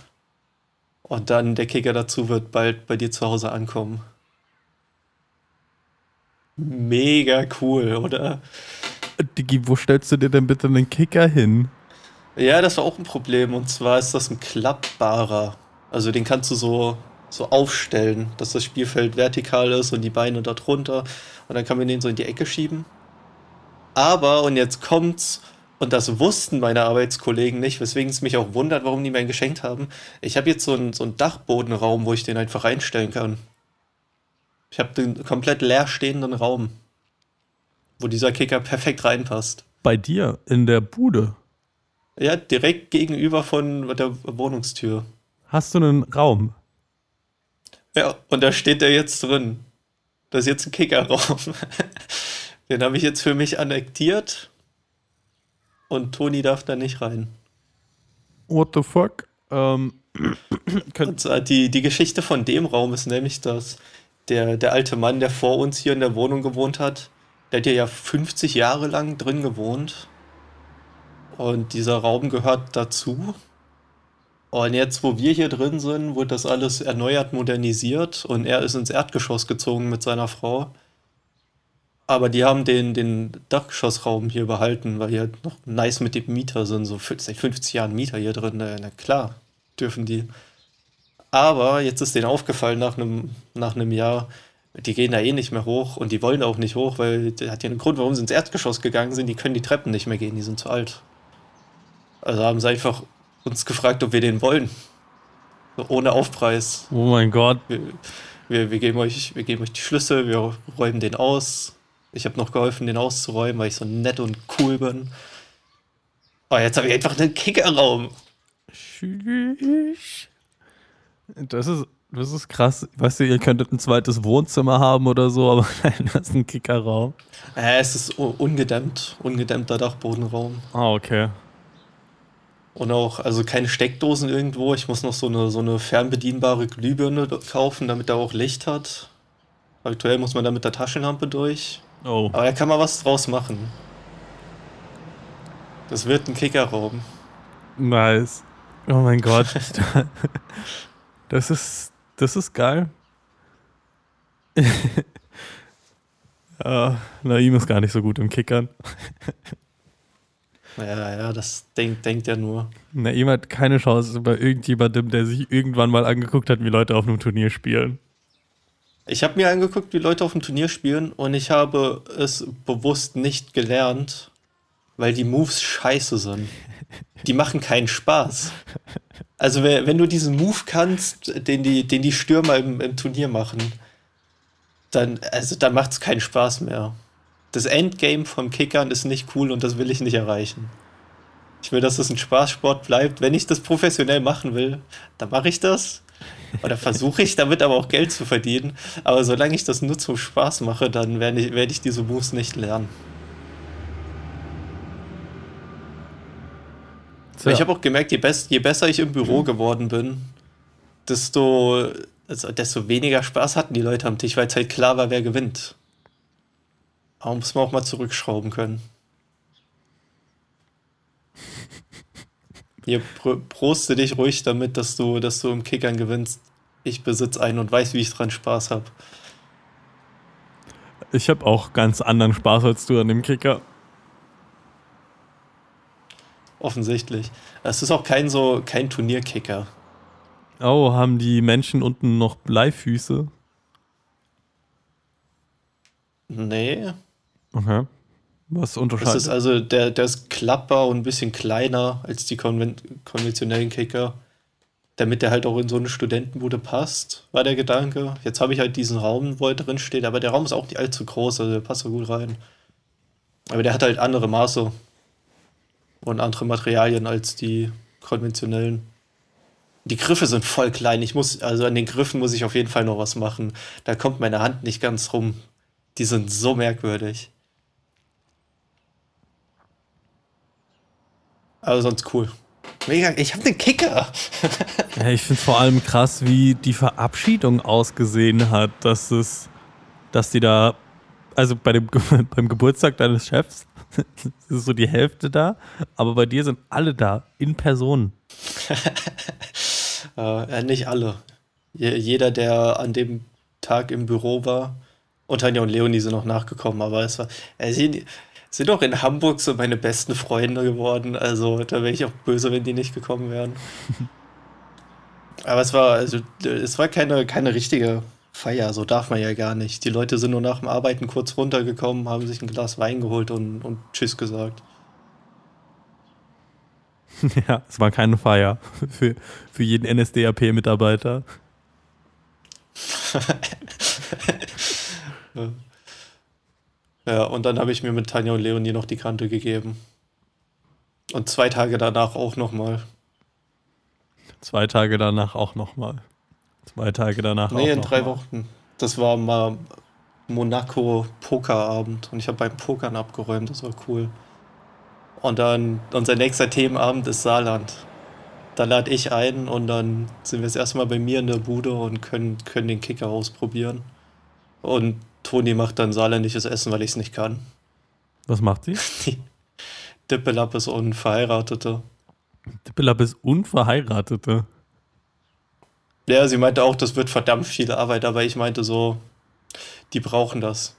Und dann der Kicker dazu wird bald bei dir zu Hause ankommen. Mega cool, oder? Digi, wo stellst du dir denn bitte einen Kicker hin? Ja, das war auch ein Problem. Und zwar ist das ein klappbarer. Also den kannst du so, so aufstellen, dass das Spielfeld vertikal ist und die Beine da drunter. Und dann kann man den so in die Ecke schieben. Aber, und jetzt kommt's, und das wussten meine Arbeitskollegen nicht, weswegen es mich auch wundert, warum die mir einen geschenkt haben. Ich habe jetzt so einen, so einen Dachbodenraum, wo ich den einfach reinstellen kann. Ich habe den komplett leer stehenden Raum, wo dieser Kicker perfekt reinpasst. Bei dir in der Bude. Ja, direkt gegenüber von der Wohnungstür. Hast du einen Raum? Ja, und da steht der jetzt drin. Das ist jetzt ein Kickerraum. Den habe ich jetzt für mich annektiert. Und Toni darf da nicht rein. What the fuck? Ähm, Und die, die Geschichte von dem Raum ist nämlich, dass der, der alte Mann, der vor uns hier in der Wohnung gewohnt hat, der hat hier ja 50 Jahre lang drin gewohnt. Und dieser Raum gehört dazu. Und jetzt, wo wir hier drin sind, wurde das alles erneuert, modernisiert und er ist ins Erdgeschoss gezogen mit seiner Frau. Aber die haben den, den Dachgeschossraum hier behalten, weil die halt noch nice mit dem Mieter sind. So seit 50 Jahren Mieter hier drin. Na klar, dürfen die. Aber jetzt ist denen aufgefallen nach einem, nach einem Jahr, die gehen da eh nicht mehr hoch und die wollen auch nicht hoch, weil der hat ja einen Grund, warum sie ins Erdgeschoss gegangen sind. Die können die Treppen nicht mehr gehen, die sind zu alt. Also haben sie einfach uns gefragt, ob wir den wollen. So ohne Aufpreis. oh mein Gott. Wir, wir, wir, geben euch, wir geben euch die Schlüssel, wir räumen den aus. Ich habe noch geholfen, den auszuräumen, weil ich so nett und cool bin. Oh, jetzt habe ich einfach einen Kickerraum. Das ist, das ist krass. Weißt du, ihr könntet ein zweites Wohnzimmer haben oder so, aber nein, das ist ein Kickerraum. Äh, es ist ungedämmt, ungedämmter Dachbodenraum. Ah, okay. Und auch, also keine Steckdosen irgendwo. Ich muss noch so eine, so eine fernbedienbare Glühbirne kaufen, damit er auch Licht hat. Aktuell muss man da mit der Taschenlampe durch. Oh. Aber da kann man was draus machen. Das wird ein Kickerraum. Nice. Oh mein Gott. Das ist, das ist geil. ja, Naim ist gar nicht so gut im Kickern. Ja, ja, das denkt, denkt er nur. Naim hat keine Chance bei irgendjemandem, der sich irgendwann mal angeguckt hat, wie Leute auf einem Turnier spielen. Ich habe mir angeguckt, wie Leute auf dem Turnier spielen und ich habe es bewusst nicht gelernt, weil die Moves scheiße sind. Die machen keinen Spaß. Also wenn du diesen Move kannst, den die, den die Stürmer im, im Turnier machen, dann, also dann macht es keinen Spaß mehr. Das Endgame vom Kickern ist nicht cool und das will ich nicht erreichen. Ich will, dass es ein Spaßsport bleibt. Wenn ich das professionell machen will, dann mache ich das. Oder versuche ich damit aber auch Geld zu verdienen. Aber solange ich das nur zum Spaß mache, dann werde ich, werde ich diese Moves nicht lernen. So. Ich habe auch gemerkt, je, best, je besser ich im Büro geworden bin, desto, also desto weniger Spaß hatten die Leute am Tisch, weil es halt klar war, wer gewinnt. Aber muss man auch mal zurückschrauben können. Hier proste dich ruhig damit, dass du, dass du im Kickern gewinnst. Ich besitze einen und weiß, wie ich dran Spaß habe. Ich habe auch ganz anderen Spaß als du an dem Kicker. Offensichtlich. Es ist auch kein so kein Turnierkicker. Oh, haben die Menschen unten noch Bleifüße? Nee. Okay. Was unterscheidet? Das ist also, der, der ist klappbar und ein bisschen kleiner als die konven konventionellen Kicker. Damit der halt auch in so eine Studentenbude passt, war der Gedanke. Jetzt habe ich halt diesen Raum, wo er drin steht, aber der Raum ist auch nicht allzu groß, also der passt so gut rein. Aber der hat halt andere Maße und andere Materialien als die konventionellen. Die Griffe sind voll klein. Ich muss, also an den Griffen muss ich auf jeden Fall noch was machen. Da kommt meine Hand nicht ganz rum. Die sind so merkwürdig. Aber sonst cool. Mega, ich habe den Kicker. ja, ich finde vor allem krass, wie die Verabschiedung ausgesehen hat, dass es, dass die da, also bei dem, beim Geburtstag deines Chefs, ist so die Hälfte da, aber bei dir sind alle da, in Person. äh, nicht alle. Jeder, der an dem Tag im Büro war, und Tanja und Leonie sind noch nachgekommen, aber es war, äh, sie sind auch in Hamburg so meine besten Freunde geworden, also da wäre ich auch böse, wenn die nicht gekommen wären. aber es war, also, es war keine, keine richtige Feier, so darf man ja gar nicht. Die Leute sind nur nach dem Arbeiten kurz runtergekommen, haben sich ein Glas Wein geholt und, und Tschüss gesagt. Ja, es war keine Feier für, für jeden NSDAP-Mitarbeiter. ja, und dann habe ich mir mit Tanja und Leonie noch die Kante gegeben. Und zwei Tage danach auch nochmal. Zwei Tage danach auch nochmal. Zwei Tage danach nee, auch. Nee, in drei mal. Wochen. Das war mal Monaco Pokerabend und ich habe beim Pokern abgeräumt, das war cool. Und dann unser nächster Themenabend ist Saarland. Da lade ich ein und dann sind wir jetzt erstmal bei mir in der Bude und können, können den Kicker ausprobieren. Und Toni macht dann saarländisches Essen, weil ich es nicht kann. Was macht sie? Dippelapp ist Unverheiratete. Dippelapp ist Unverheiratete? Ja, sie meinte auch, das wird verdammt viel Arbeit, aber ich meinte so, die brauchen das.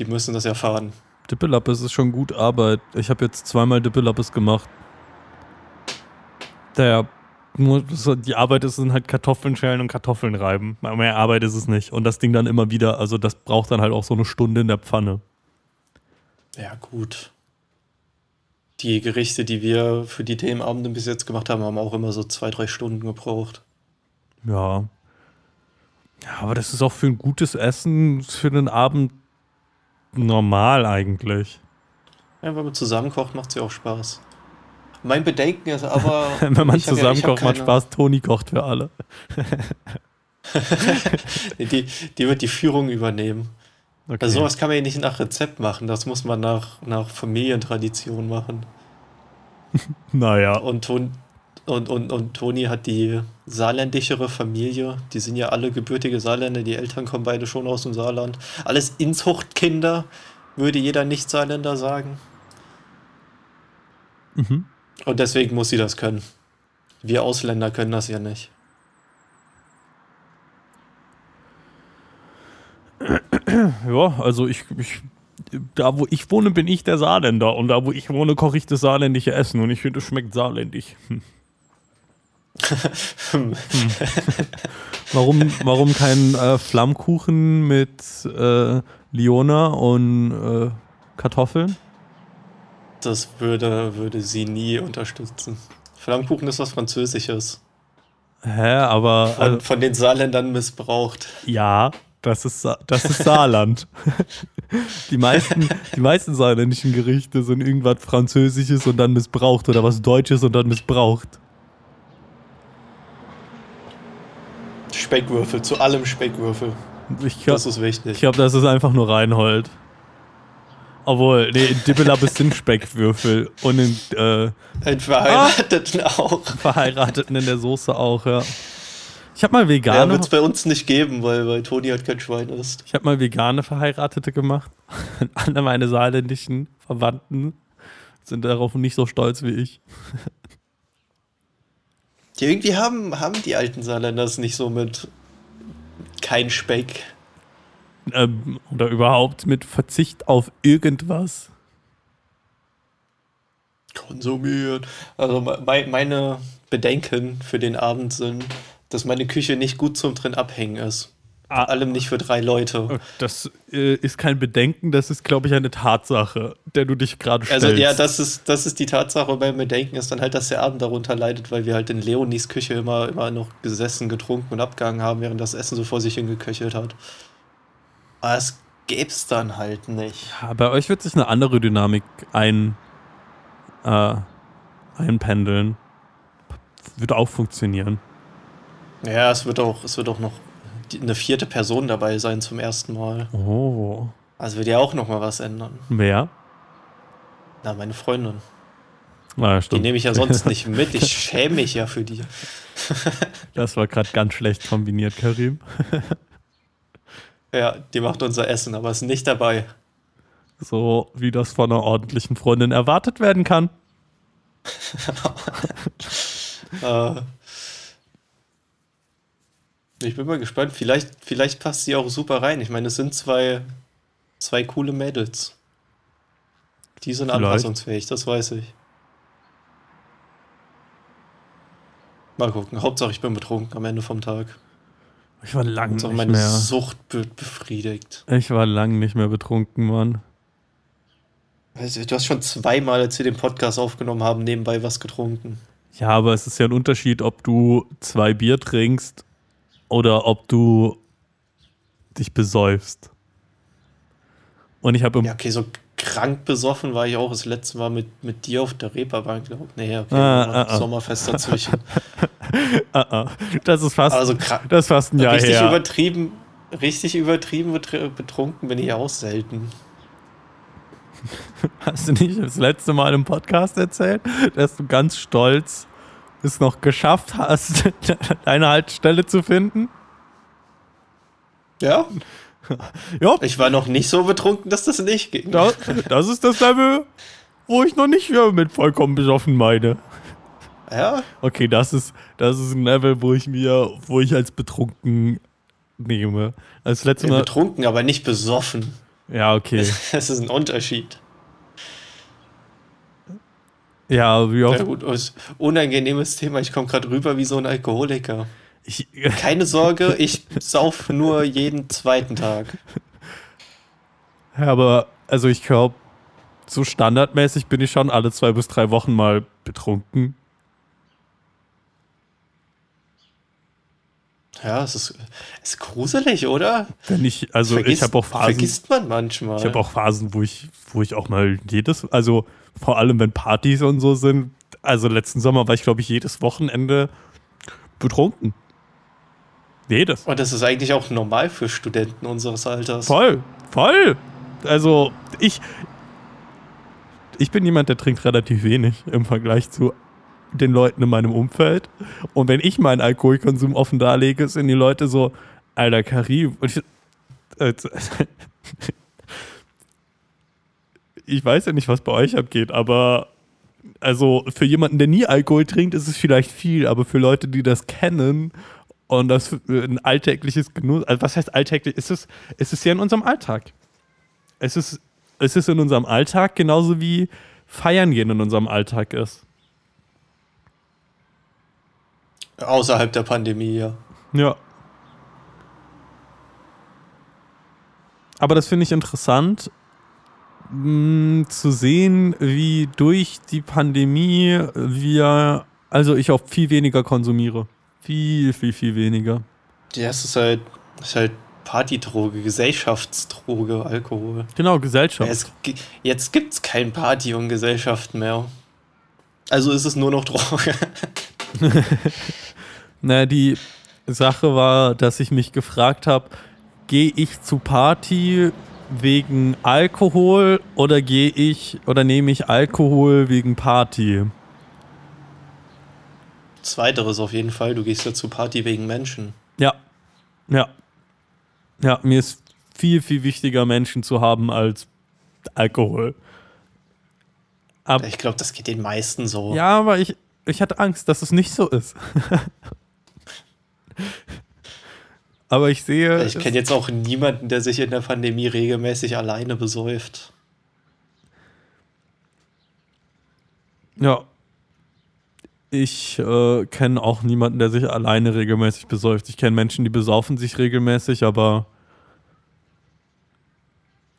Die müssen das erfahren. Dippelappes ist schon gut Arbeit. Ich habe jetzt zweimal Dippelappes gemacht. Der, die Arbeit ist dann halt Kartoffeln schälen und Kartoffeln reiben. Mehr Arbeit ist es nicht. Und das Ding dann immer wieder, also das braucht dann halt auch so eine Stunde in der Pfanne. Ja, gut. Die Gerichte, die wir für die Themenabende bis jetzt gemacht haben, haben auch immer so zwei, drei Stunden gebraucht. Ja. Ja, aber das ist auch für ein gutes Essen für den Abend normal eigentlich. Ja, wenn man zusammenkocht, macht es ja auch Spaß. Mein Bedenken ist aber. wenn man zusammenkocht, ja, macht Spaß. Toni kocht für alle. die, die wird die Führung übernehmen. Okay. Also sowas kann man ja nicht nach Rezept machen, das muss man nach, nach Familientradition machen. naja. Und, Ton, Und, und, und Toni hat die saarländischere Familie. Die sind ja alle gebürtige Saarländer. Die Eltern kommen beide schon aus dem Saarland. Alles Inzuchtkinder, würde jeder Nicht-Saarländer sagen. Mhm. Und deswegen muss sie das können. Wir Ausländer können das ja nicht. Ja, also ich, ich, da wo ich wohne, bin ich der Saarländer und da wo ich wohne, koche ich das saarländische Essen und ich finde, es schmeckt saarländisch. Hm. hm. warum, warum kein äh, Flammkuchen mit äh, Liona und äh, Kartoffeln? Das würde, würde sie nie unterstützen. Flammkuchen ist was Französisches. Hä, aber. Von, also, von den Saarländern missbraucht. Ja, das ist, das ist Saarland. die, meisten, die meisten saarländischen Gerichte sind irgendwas Französisches und dann missbraucht oder was Deutsches und dann missbraucht. Speckwürfel, zu allem Speckwürfel. Ich glaub, das ist wichtig. Ich glaube, das ist einfach nur Reinhold. Obwohl, nee, in Dibbelabes sind Speckwürfel und in. Äh, in Verheirateten ah, auch. Verheirateten in der Soße auch, ja. Ich habe mal vegane. Ja, wird es bei uns nicht geben, weil, weil Toni halt kein Schwein ist. Ich habe mal vegane Verheiratete gemacht. Alle meine saarländischen Verwandten sind darauf nicht so stolz wie ich. Irgendwie haben, haben die alten Saarländer es nicht so mit kein Speck ähm, oder überhaupt mit Verzicht auf irgendwas? Konsumieren. Also me meine Bedenken für den Abend sind, dass meine Küche nicht gut zum drin abhängen ist. Ah, Vor allem nicht für drei Leute. Das äh, ist kein Bedenken, das ist, glaube ich, eine Tatsache, der du dich gerade stellst. Also ja, das ist, das ist die Tatsache beim Bedenken, ist dann halt, dass der Abend darunter leidet, weil wir halt in Leonis Küche immer, immer noch gesessen, getrunken und abgehangen haben, während das Essen so vor sich hingeköchelt hat. Aber es gäbe es dann halt nicht. Ja, bei euch wird sich eine andere Dynamik ein, äh, einpendeln. Wird auch funktionieren. Ja, es wird auch, es wird auch noch eine vierte Person dabei sein zum ersten Mal. Oh. Also wird ja auch noch mal was ändern. Wer? Na, meine Freundin. Ah, die nehme ich ja sonst nicht mit. Ich schäme mich ja für die. das war gerade ganz schlecht kombiniert, Karim. Ja, die macht unser Essen, aber ist nicht dabei. So wie das von einer ordentlichen Freundin erwartet werden kann. äh, ich bin mal gespannt. Vielleicht, vielleicht passt sie auch super rein. Ich meine, es sind zwei, zwei coole Mädels. Die sind vielleicht. anpassungsfähig, das weiß ich. Mal gucken. Hauptsache, ich bin betrunken am Ende vom Tag. Ich war lang nicht meine mehr. Sucht wird befriedigt. Ich war lang nicht mehr betrunken, Mann. Du hast schon zweimal, als wir den Podcast aufgenommen haben, nebenbei was getrunken. Ja, aber es ist ja ein Unterschied, ob du zwei Bier trinkst oder ob du dich besäufst. Und ich habe Ja, okay, so krank besoffen war ich auch das letzte Mal mit, mit dir auf der Reeperbahn, glaube ich. Nee, okay, ah, ah, ah. Sommerfest dazwischen. ah, ah. Das ist fast, also, das ist fast ein Jahr richtig her. Übertrieben, richtig übertrieben betrunken bin ich auch selten. Hast du nicht das letzte Mal im Podcast erzählt, dass du ganz stolz es noch geschafft hast, deine Haltestelle zu finden? Ja. ja. Ich war noch nicht so betrunken, dass das nicht ging. Das, das ist das Level, wo ich noch nicht mit vollkommen besoffen meine. Ja. Okay, das ist, das ist ein Level, wo ich mir, wo ich als betrunken nehme. Als letztes Mal. Betrunken, aber nicht besoffen. Ja, okay. Das ist ein Unterschied. Ja, wie oft. Ja, gut, unangenehmes Thema. Ich komme gerade rüber wie so ein Alkoholiker. Ich, Keine Sorge, ich sauf nur jeden zweiten Tag. Ja, aber also ich glaube, so standardmäßig bin ich schon alle zwei bis drei Wochen mal betrunken. Ja, es ist, es ist gruselig, oder? Wenn ich, also vergisst, ich habe auch Phasen. Vergisst man manchmal. Ich habe auch Phasen, wo ich, wo ich auch mal jedes, also vor allem wenn Partys und so sind. Also letzten Sommer war ich, glaube ich, jedes Wochenende betrunken. Jedes. Und das ist eigentlich auch normal für Studenten unseres Alters. Voll, voll. Also ich, ich bin jemand, der trinkt relativ wenig im Vergleich zu den Leuten in meinem Umfeld. Und wenn ich meinen Alkoholkonsum offen darlege, sind die Leute so, alter Karim. Ich, äh, ich weiß ja nicht, was bei euch abgeht, aber also für jemanden, der nie Alkohol trinkt, ist es vielleicht viel, aber für Leute, die das kennen und das ein alltägliches Genuss, also was heißt alltäglich? Ist es, ist es ja in unserem Alltag. Es ist, es ist in unserem Alltag genauso wie Feiern gehen in unserem Alltag ist. Außerhalb der Pandemie, ja. Ja. Aber das finde ich interessant, mh, zu sehen, wie durch die Pandemie wir, also ich auch viel weniger konsumiere. Viel, viel, viel weniger. Ja, es ist halt, es ist halt Partydroge, Gesellschaftsdroge, Alkohol. Genau, Gesellschaft. Es, jetzt gibt es kein Party und Gesellschaft mehr. Also ist es nur noch Droge. naja, die Sache war, dass ich mich gefragt habe, gehe ich zu Party wegen Alkohol oder gehe ich oder nehme ich Alkohol wegen Party? Zweiteres auf jeden Fall. Du gehst ja zu Party wegen Menschen. Ja. Ja. Ja, mir ist viel, viel wichtiger, Menschen zu haben als Alkohol. Aber ich glaube, das geht den meisten so. Ja, aber ich, ich hatte Angst, dass es nicht so ist. aber ich sehe. Ich kenne jetzt auch niemanden, der sich in der Pandemie regelmäßig alleine besäuft. Ja. Ich äh, kenne auch niemanden, der sich alleine regelmäßig besäuft. Ich kenne Menschen, die besaufen sich regelmäßig, aber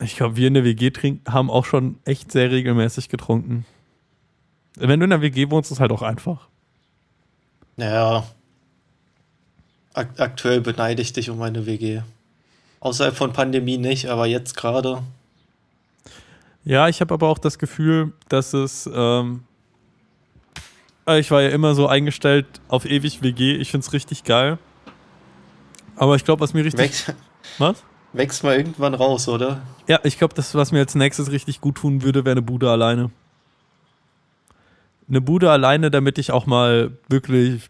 ich glaube, wir in der WG trinken, haben auch schon echt sehr regelmäßig getrunken. Wenn du in der WG wohnst, ist es halt auch einfach. Naja. Akt aktuell beneide ich dich um meine WG. Außerhalb von Pandemie nicht, aber jetzt gerade. Ja, ich habe aber auch das Gefühl, dass es. Ähm, ich war ja immer so eingestellt auf ewig WG. Ich finde es richtig geil. Aber ich glaube, was mir richtig. Wächst, was? Wächst mal irgendwann raus, oder? Ja, ich glaube, das, was mir als nächstes richtig gut tun würde, wäre eine Bude alleine. Eine Bude alleine, damit ich auch mal wirklich.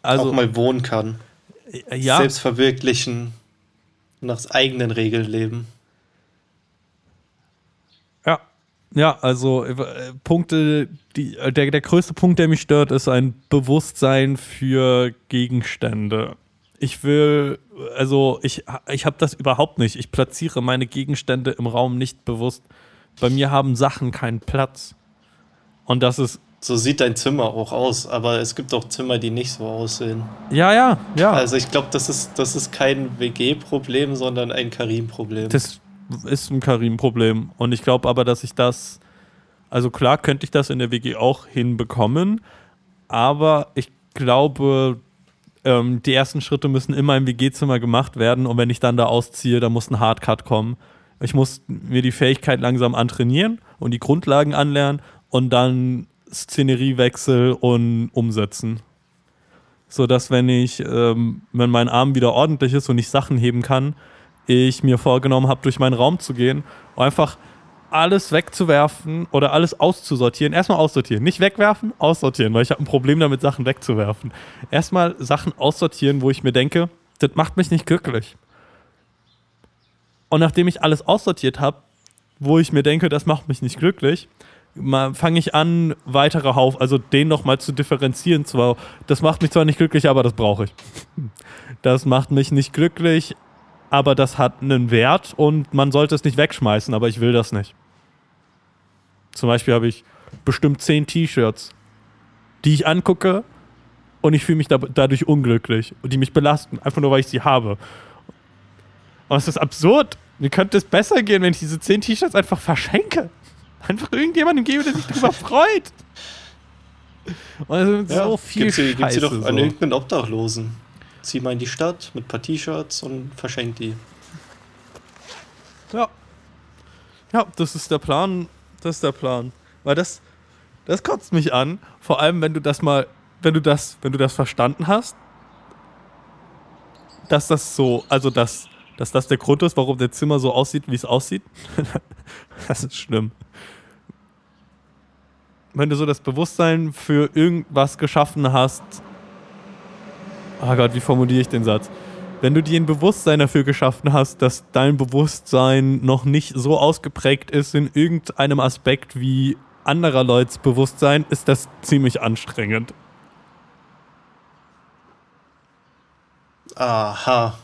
Also, auch mal wohnen kann. Ja. Selbst verwirklichen. Nach eigenen Regeln leben. Ja. Ja, also äh, Punkte, die, äh, der, der größte Punkt, der mich stört, ist ein Bewusstsein für Gegenstände. Ich will, also ich, ich habe das überhaupt nicht. Ich platziere meine Gegenstände im Raum nicht bewusst. Bei mir haben Sachen keinen Platz. Und das ist. So sieht dein Zimmer auch aus, aber es gibt auch Zimmer, die nicht so aussehen. Ja, ja, ja. Also ich glaube, das ist, das ist kein WG-Problem, sondern ein Karim-Problem. Das ist ein Karim-Problem. Und ich glaube aber, dass ich das. Also klar könnte ich das in der WG auch hinbekommen, aber ich glaube, ähm, die ersten Schritte müssen immer im WG-Zimmer gemacht werden und wenn ich dann da ausziehe, da muss ein Hardcut kommen. Ich muss mir die Fähigkeit langsam antrainieren und die Grundlagen anlernen und dann Szeneriewechsel und umsetzen. So dass wenn ich, ähm, wenn mein Arm wieder ordentlich ist und ich Sachen heben kann, ich mir vorgenommen habe, durch meinen Raum zu gehen und einfach alles wegzuwerfen oder alles auszusortieren. Erstmal aussortieren. Nicht wegwerfen, aussortieren, weil ich habe ein Problem damit, Sachen wegzuwerfen. Erstmal Sachen aussortieren, wo ich mir denke, das macht mich nicht glücklich. Und nachdem ich alles aussortiert habe, wo ich mir denke, das macht mich nicht glücklich, fange ich an, weitere Haufen, also den nochmal zu differenzieren. Zwar, das macht mich zwar nicht glücklich, aber das brauche ich. Das macht mich nicht glücklich, aber das hat einen Wert und man sollte es nicht wegschmeißen, aber ich will das nicht. Zum Beispiel habe ich bestimmt zehn T-Shirts, die ich angucke und ich fühle mich da, dadurch unglücklich und die mich belasten, einfach nur weil ich sie habe. Und es ist absurd. Mir könnte es besser gehen, wenn ich diese zehn T-Shirts einfach verschenke. Einfach irgendjemandem gebe, der sich darüber freut. Und es ist ja, so viel gibt's sie, Scheiße. Gibt sie doch an irgendeinen Obdachlosen zieh mal in die Stadt mit ein paar T-Shirts und verschenk die. Ja. Ja, das ist der Plan. Das ist der Plan. Weil das, das kotzt mich an. Vor allem, wenn du das mal, wenn du das, wenn du das verstanden hast, dass das so, also dass, dass das der Grund ist, warum der Zimmer so aussieht, wie es aussieht. das ist schlimm. Wenn du so das Bewusstsein für irgendwas geschaffen hast. Oh Gott, wie formuliere ich den Satz? Wenn du dir ein Bewusstsein dafür geschaffen hast, dass dein Bewusstsein noch nicht so ausgeprägt ist in irgendeinem Aspekt wie anderer Leute's Bewusstsein, ist das ziemlich anstrengend. Aha.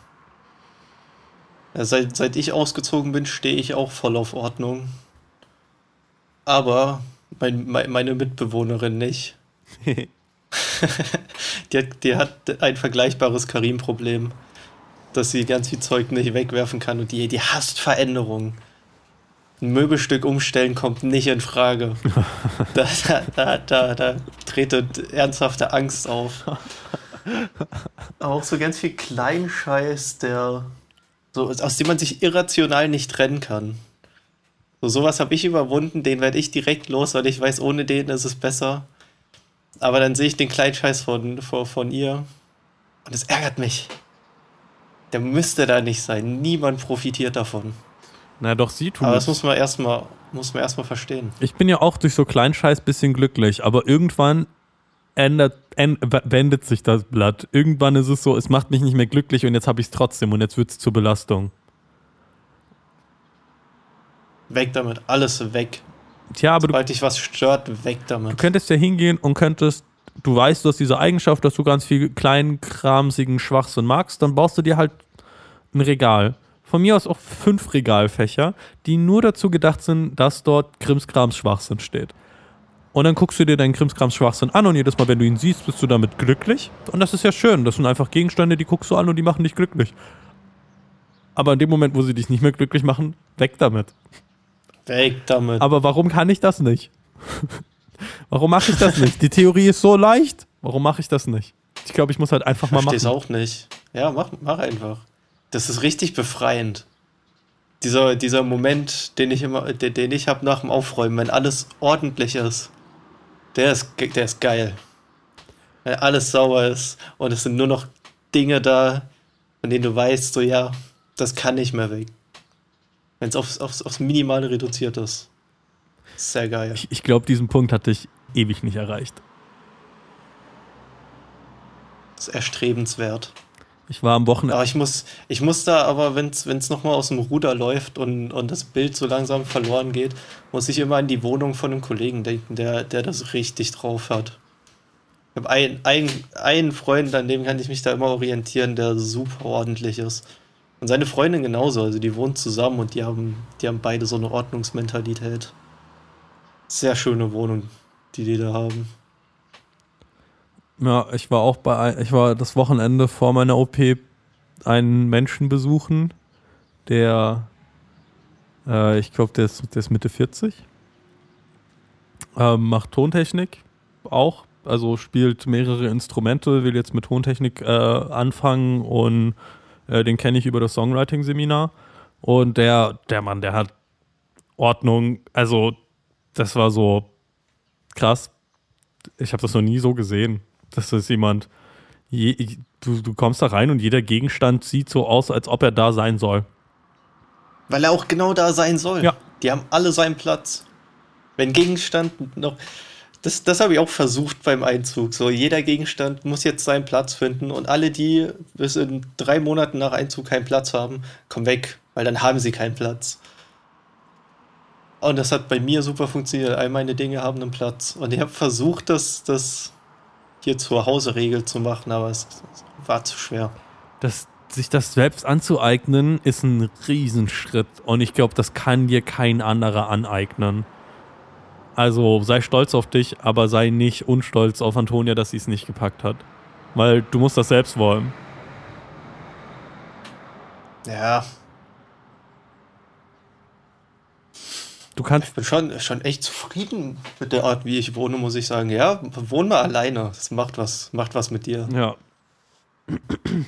Ja, seit, seit ich ausgezogen bin, stehe ich auch voll auf Ordnung. Aber mein, mein, meine Mitbewohnerin nicht. die, hat, die hat ein vergleichbares Karim-Problem, dass sie ganz viel Zeug nicht wegwerfen kann und die, die hasst Veränderungen. Ein Möbelstück umstellen kommt nicht in Frage. da, da, da, da, da tretet ernsthafte Angst auf. auch so ganz viel Kleinscheiß, der so, aus dem man sich irrational nicht trennen kann. So, sowas habe ich überwunden, den werde ich direkt los, weil ich weiß, ohne den ist es besser. Aber dann sehe ich den Kleinscheiß von, von, von ihr und es ärgert mich. Der müsste da nicht sein. Niemand profitiert davon. Na doch, sie tun Aber das muss man erstmal muss man erstmal verstehen. Ich bin ja auch durch so Kleinscheiß bisschen glücklich, aber irgendwann ändert, end, wendet sich das Blatt. Irgendwann ist es so, es macht mich nicht mehr glücklich und jetzt habe ich es trotzdem und jetzt wird es zur Belastung. Weg damit, alles weg. Tja, aber Sobald dich was stört, weg damit. Du könntest ja hingehen und könntest, du weißt, du hast diese Eigenschaft, dass du ganz viel kleinkramsigen Schwachsinn magst, dann baust du dir halt ein Regal. Von mir aus auch fünf Regalfächer, die nur dazu gedacht sind, dass dort Krimskrams Schwachsinn steht. Und dann guckst du dir deinen Krimskrams Schwachsinn an und jedes Mal, wenn du ihn siehst, bist du damit glücklich. Und das ist ja schön. Das sind einfach Gegenstände, die guckst du an und die machen dich glücklich. Aber in dem Moment, wo sie dich nicht mehr glücklich machen, weg damit. Weg damit. Aber warum kann ich das nicht? warum mache ich das nicht? Die Theorie ist so leicht. Warum mache ich das nicht? Ich glaube, ich muss halt einfach mal machen. Ich auch nicht. Ja, mach, mach einfach. Das ist richtig befreiend. Dieser, dieser Moment, den ich immer, den, den ich habe nach dem Aufräumen, wenn alles ordentlich ist. Der ist, der ist geil. Wenn alles sauer ist und es sind nur noch Dinge da, von denen du weißt, so ja, das kann nicht mehr weg. Wenn es aufs, aufs, aufs Minimale reduziert ist. Sehr geil. Ich, ich glaube, diesen Punkt hatte ich ewig nicht erreicht. Das ist erstrebenswert. Ich war am Wochenende. Aber ich muss, ich muss da aber, wenn es nochmal aus dem Ruder läuft und, und das Bild so langsam verloren geht, muss ich immer an die Wohnung von einem Kollegen denken, der, der das richtig drauf hat. Ich habe einen, einen, einen Freund, an dem kann ich mich da immer orientieren, der super ordentlich ist. Und seine Freundin genauso, also die wohnen zusammen und die haben, die haben beide so eine Ordnungsmentalität. Sehr schöne Wohnung, die die da haben. Ja, ich war auch bei, ich war das Wochenende vor meiner OP einen Menschen besuchen, der, äh, ich glaube, der ist, der ist Mitte 40, ähm, macht Tontechnik auch, also spielt mehrere Instrumente, will jetzt mit Tontechnik äh, anfangen und äh, den kenne ich über das Songwriting-Seminar. Und der, der Mann, der hat Ordnung, also das war so krass. Ich habe das noch nie so gesehen. Das ist jemand, je, du, du kommst da rein und jeder Gegenstand sieht so aus, als ob er da sein soll. Weil er auch genau da sein soll. Ja. Die haben alle seinen Platz. Wenn Gegenstand noch. Das, das habe ich auch versucht beim Einzug. So, jeder Gegenstand muss jetzt seinen Platz finden und alle, die bis in drei Monaten nach Einzug keinen Platz haben, kommen weg, weil dann haben sie keinen Platz. Und das hat bei mir super funktioniert. All meine Dinge haben einen Platz. Und ich habe versucht, das, das hier zur Hause-Regel zu machen, aber es war zu schwer. Das, sich das selbst anzueignen, ist ein Riesenschritt. Und ich glaube, das kann dir kein anderer aneignen. Also sei stolz auf dich, aber sei nicht unstolz auf Antonia, dass sie es nicht gepackt hat. Weil du musst das selbst wollen. Ja, Du kannst. Ich bin schon, schon echt zufrieden mit der Art, wie ich wohne, muss ich sagen. Ja, wohn mal alleine. Das macht was, macht was mit dir. Ja.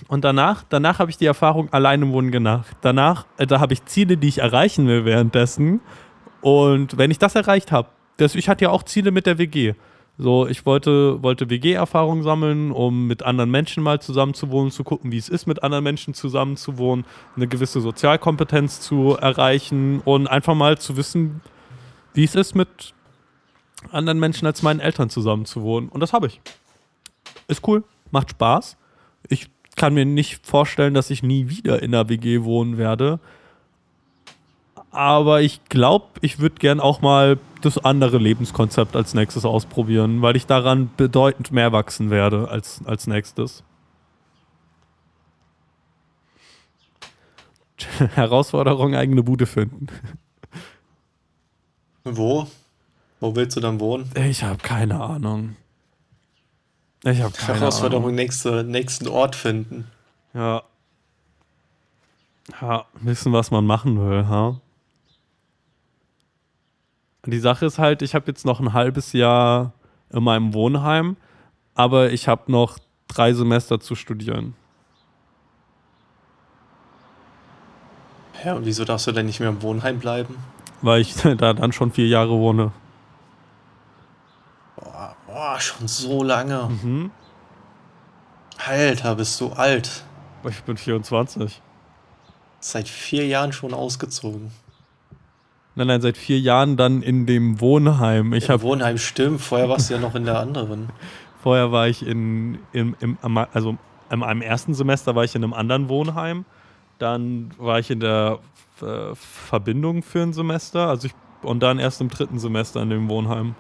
Und danach, danach habe ich die Erfahrung alleine wohnen gemacht. Danach, äh, da habe ich Ziele, die ich erreichen will währenddessen. Und wenn ich das erreicht habe, ich hatte ja auch Ziele mit der WG. So, ich wollte, wollte WG-Erfahrung sammeln, um mit anderen Menschen mal zusammenzuwohnen, zu gucken, wie es ist, mit anderen Menschen zusammenzuwohnen, eine gewisse Sozialkompetenz zu erreichen und einfach mal zu wissen, wie es ist, mit anderen Menschen als meinen Eltern zusammen zu wohnen. Und das habe ich. Ist cool, macht Spaß. Ich kann mir nicht vorstellen, dass ich nie wieder in einer WG wohnen werde. Aber ich glaube, ich würde gern auch mal das andere Lebenskonzept als nächstes ausprobieren, weil ich daran bedeutend mehr wachsen werde als, als nächstes. Herausforderung, eigene Bude finden. Wo? Wo willst du dann wohnen? Ich habe keine Ahnung. Ich habe keine Herausforderung, Ahnung. nächste, nächsten Ort finden. Ja. Ja, wissen, was man machen will, ha? Die Sache ist halt, ich habe jetzt noch ein halbes Jahr in meinem Wohnheim, aber ich habe noch drei Semester zu studieren. Ja, und wieso darfst du denn nicht mehr im Wohnheim bleiben? Weil ich da dann schon vier Jahre wohne. Boah, boah schon so lange. Mhm. Alter, bist du alt. Ich bin 24. Seit vier Jahren schon ausgezogen. Nein, nein, seit vier Jahren dann in dem Wohnheim. Ich Im Wohnheim stimmt, vorher warst du ja noch in der anderen. vorher war ich in, im, im, also in einem ersten Semester war ich in einem anderen Wohnheim. Dann war ich in der äh, Verbindung für ein Semester. Also ich, und dann erst im dritten Semester in dem Wohnheim.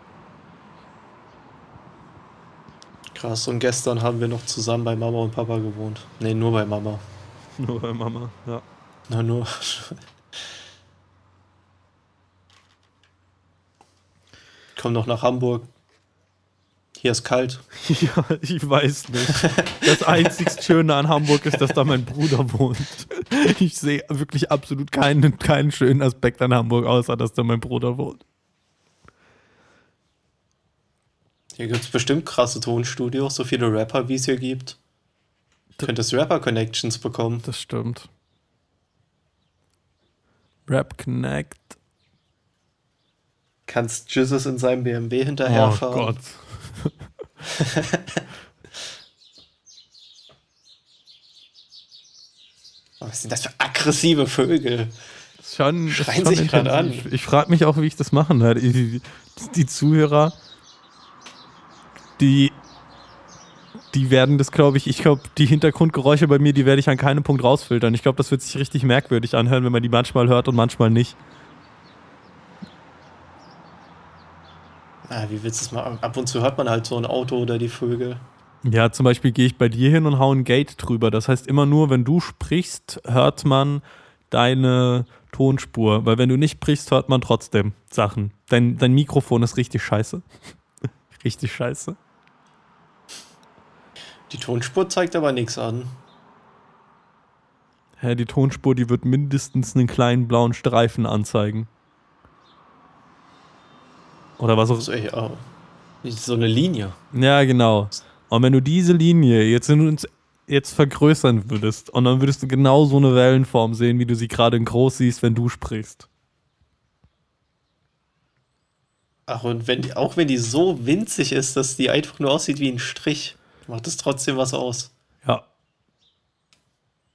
Krass, und gestern haben wir noch zusammen bei Mama und Papa gewohnt. Nee, nur bei Mama. Nur bei Mama, ja. Na, nur. Komm noch nach Hamburg. Hier ist kalt. Ja, ich weiß nicht. Das einzig Schöne an Hamburg ist, dass da mein Bruder wohnt. Ich sehe wirklich absolut keinen, keinen schönen Aspekt an Hamburg, außer dass da mein Bruder wohnt. Hier gibt es bestimmt krasse Tonstudios, so viele Rapper, wie es hier gibt. Du könntest Rapper-Connections bekommen. Das stimmt. Rap Connect. Kannst Jesus in seinem BMW Oh hinterherfahren. Gott. Oh, Was sind das für aggressive Vögel? Schon, Schreien schon sich grad intensiv. Ich frage mich auch, wie ich das machen werde. Die, die, die Zuhörer, die, die werden das, glaube ich, ich glaube, die Hintergrundgeräusche bei mir, die werde ich an keinem Punkt rausfiltern. Ich glaube, das wird sich richtig merkwürdig anhören, wenn man die manchmal hört und manchmal nicht. Ah, wie willst du es mal? Ab und zu hört man halt so ein Auto oder die Vögel. Ja, zum Beispiel gehe ich bei dir hin und hau ein Gate drüber. Das heißt, immer nur, wenn du sprichst, hört man deine Tonspur. Weil wenn du nicht sprichst, hört man trotzdem Sachen. Dein, dein Mikrofon ist richtig scheiße. richtig scheiße. Die Tonspur zeigt aber nichts an. Ja, die Tonspur, die wird mindestens einen kleinen blauen Streifen anzeigen. Oder was auch So, oh. so eine Linie. Ja, genau. Und wenn du diese Linie jetzt, in uns jetzt vergrößern würdest und dann würdest du genau so eine Wellenform sehen, wie du sie gerade in groß siehst, wenn du sprichst. Ach, und wenn die, auch wenn die so winzig ist, dass die einfach nur aussieht wie ein Strich, macht es trotzdem was aus. Ja.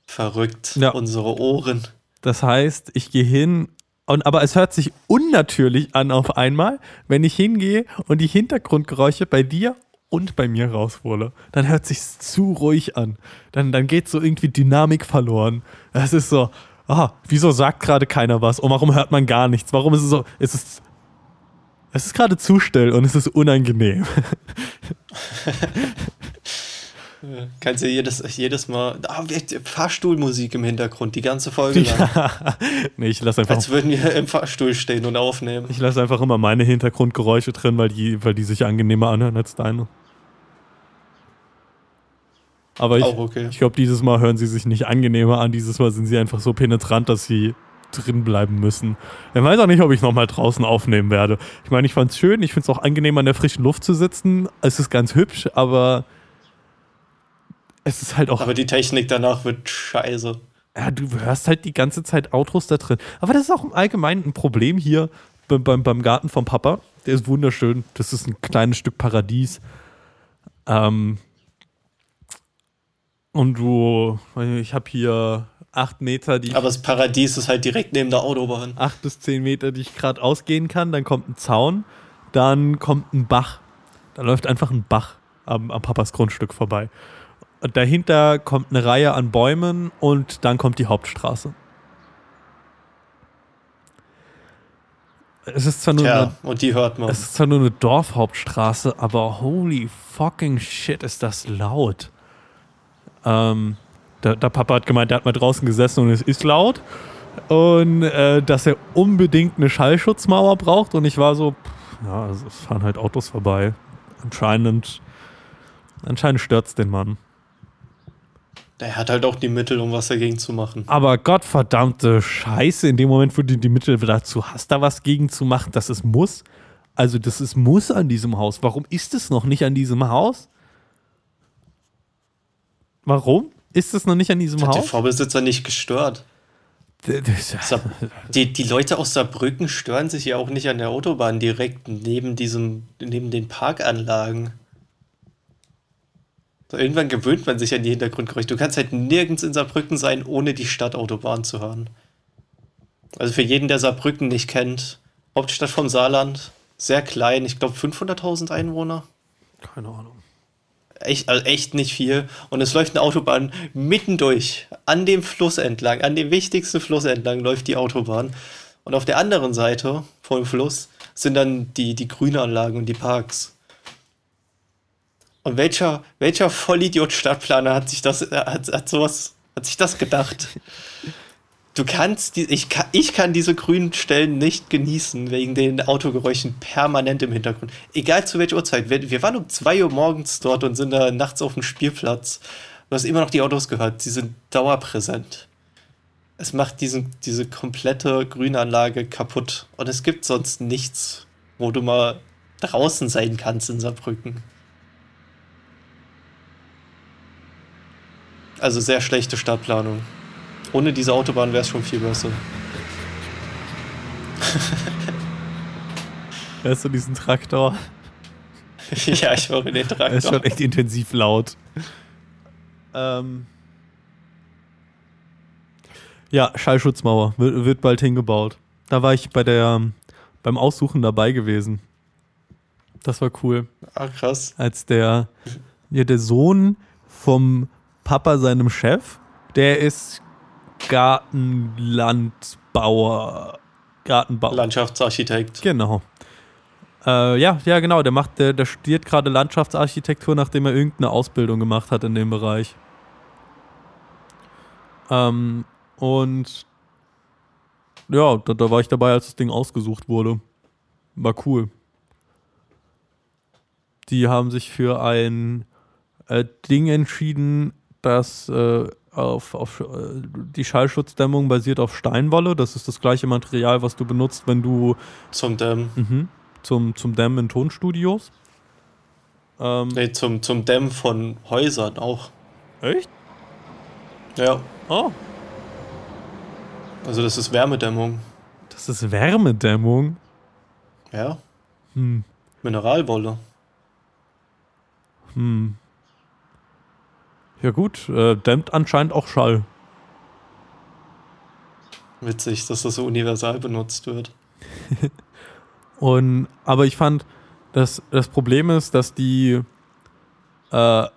Verrückt. Ja. Unsere Ohren. Das heißt, ich gehe hin und aber es hört sich unnatürlich an auf einmal, wenn ich hingehe und die Hintergrundgeräusche bei dir und bei mir raushole. Dann hört sich zu ruhig an. Dann, dann geht so irgendwie Dynamik verloren. Das ist so, ah, wieso sagt gerade keiner was? Und warum hört man gar nichts? Warum ist es so, es ist, es ist gerade zu still und es ist unangenehm. Kannst du jedes, jedes Mal. Ah, Fahrstuhlmusik im Hintergrund, die ganze Folge lang. nee, ich lasse einfach, Als würden wir im Fahrstuhl stehen und aufnehmen. ich lasse einfach immer meine Hintergrundgeräusche drin, weil die, weil die sich angenehmer anhören als deine. Aber ich, okay. ich glaube, dieses Mal hören sie sich nicht angenehmer an. Dieses Mal sind sie einfach so penetrant, dass sie drin bleiben müssen. Ich weiß auch nicht, ob ich nochmal draußen aufnehmen werde. Ich meine, ich fand es schön. Ich finde es auch angenehm, an der frischen Luft zu sitzen. Es ist ganz hübsch, aber es ist halt auch Aber die Technik danach wird scheiße. ja, du hörst halt die ganze Zeit Outros da drin. Aber das ist auch im Allgemeinen ein Problem hier beim, beim, beim Garten vom Papa. Der ist wunderschön. Das ist ein kleines Stück Paradies. Ähm, und du, ich habe hier acht Meter, die Aber das Paradies ist halt direkt neben der Autobahn. acht bis zehn Meter, die ich gerade ausgehen kann. Dann kommt ein Zaun. dann kommt ein Bach. Da läuft einfach ein Bach am, am Papas Grundstück vorbei. Und dahinter kommt eine Reihe an Bäumen und dann kommt die Hauptstraße. Es ist zwar nur Ja, eine, und die hört man. es ist zwar nur eine Dorfhauptstraße, aber holy fucking shit, ist das laut. Ähm, der, der Papa hat gemeint, der hat mal draußen gesessen und es ist laut. Und äh, dass er unbedingt eine Schallschutzmauer braucht. Und ich war so, pff, ja, also es fahren halt Autos vorbei. Anscheinend, anscheinend stört's den Mann. Er hat halt auch die Mittel, um was dagegen zu machen. Aber gottverdammte Scheiße, in dem Moment, wo du die Mittel dazu hast, da was gegen zu machen, das ist Muss. Also, das ist Muss an diesem Haus. Warum ist es noch nicht an diesem Haus? Warum ist es noch nicht an diesem Hat der Haus? Vorbesitzer nicht gestört. Die, die Leute aus Saarbrücken stören sich ja auch nicht an der Autobahn direkt neben diesem, neben den Parkanlagen. So, irgendwann gewöhnt man sich an die Hintergrundgeräusche. Du kannst halt nirgends in Saarbrücken sein, ohne die Stadtautobahn zu hören. Also für jeden, der Saarbrücken nicht kennt, Hauptstadt vom Saarland, sehr klein, ich glaube 500.000 Einwohner. Keine Ahnung. Echt, also echt nicht viel. Und es läuft eine Autobahn mittendurch, an dem Fluss entlang, an dem wichtigsten Fluss entlang läuft die Autobahn. Und auf der anderen Seite vom Fluss sind dann die, die Grünanlagen und die Parks. Und welcher, welcher Vollidiot Stadtplaner hat sich das, hat, hat sowas, hat sich das gedacht? Du kannst, die, ich, kann, ich kann diese grünen Stellen nicht genießen, wegen den Autogeräuschen permanent im Hintergrund. Egal zu welcher Uhrzeit. Wir, wir waren um 2 Uhr morgens dort und sind da nachts auf dem Spielplatz. Du hast immer noch die Autos gehört. Sie sind dauerpräsent. Es macht diesen, diese komplette Grünanlage kaputt. Und es gibt sonst nichts, wo du mal draußen sein kannst in Saarbrücken. Also sehr schlechte Stadtplanung. Ohne diese Autobahn wäre es schon viel besser. Hörst du diesen Traktor? ja, ich höre den Er ist Traktor. schon echt intensiv laut. Ähm. Ja, Schallschutzmauer wird, wird bald hingebaut. Da war ich bei der beim Aussuchen dabei gewesen. Das war cool. Ah, krass. Als der ja, der Sohn vom Papa seinem Chef, der ist Gartenlandbauer. Gartenbauer. Landschaftsarchitekt. Genau. Äh, ja, ja, genau. Der macht, der, der studiert gerade Landschaftsarchitektur, nachdem er irgendeine Ausbildung gemacht hat in dem Bereich. Ähm, und ja, da, da war ich dabei, als das Ding ausgesucht wurde. War cool. Die haben sich für ein äh, Ding entschieden, das äh, auf, auf äh, die Schallschutzdämmung basiert auf Steinwolle. Das ist das gleiche Material, was du benutzt, wenn du Zum Dämmen. Mhm. Zum, zum Dämmen in Tonstudios. Ähm, Nee, zum, zum Dämmen von Häusern auch. Echt? Ja. Oh. Also das ist Wärmedämmung. Das ist Wärmedämmung. Ja. Hm. Mineralwolle. Hm. Ja gut, äh, dämmt anscheinend auch Schall. Witzig, dass das so universal benutzt wird. Und, aber ich fand, dass das Problem ist, dass die, äh,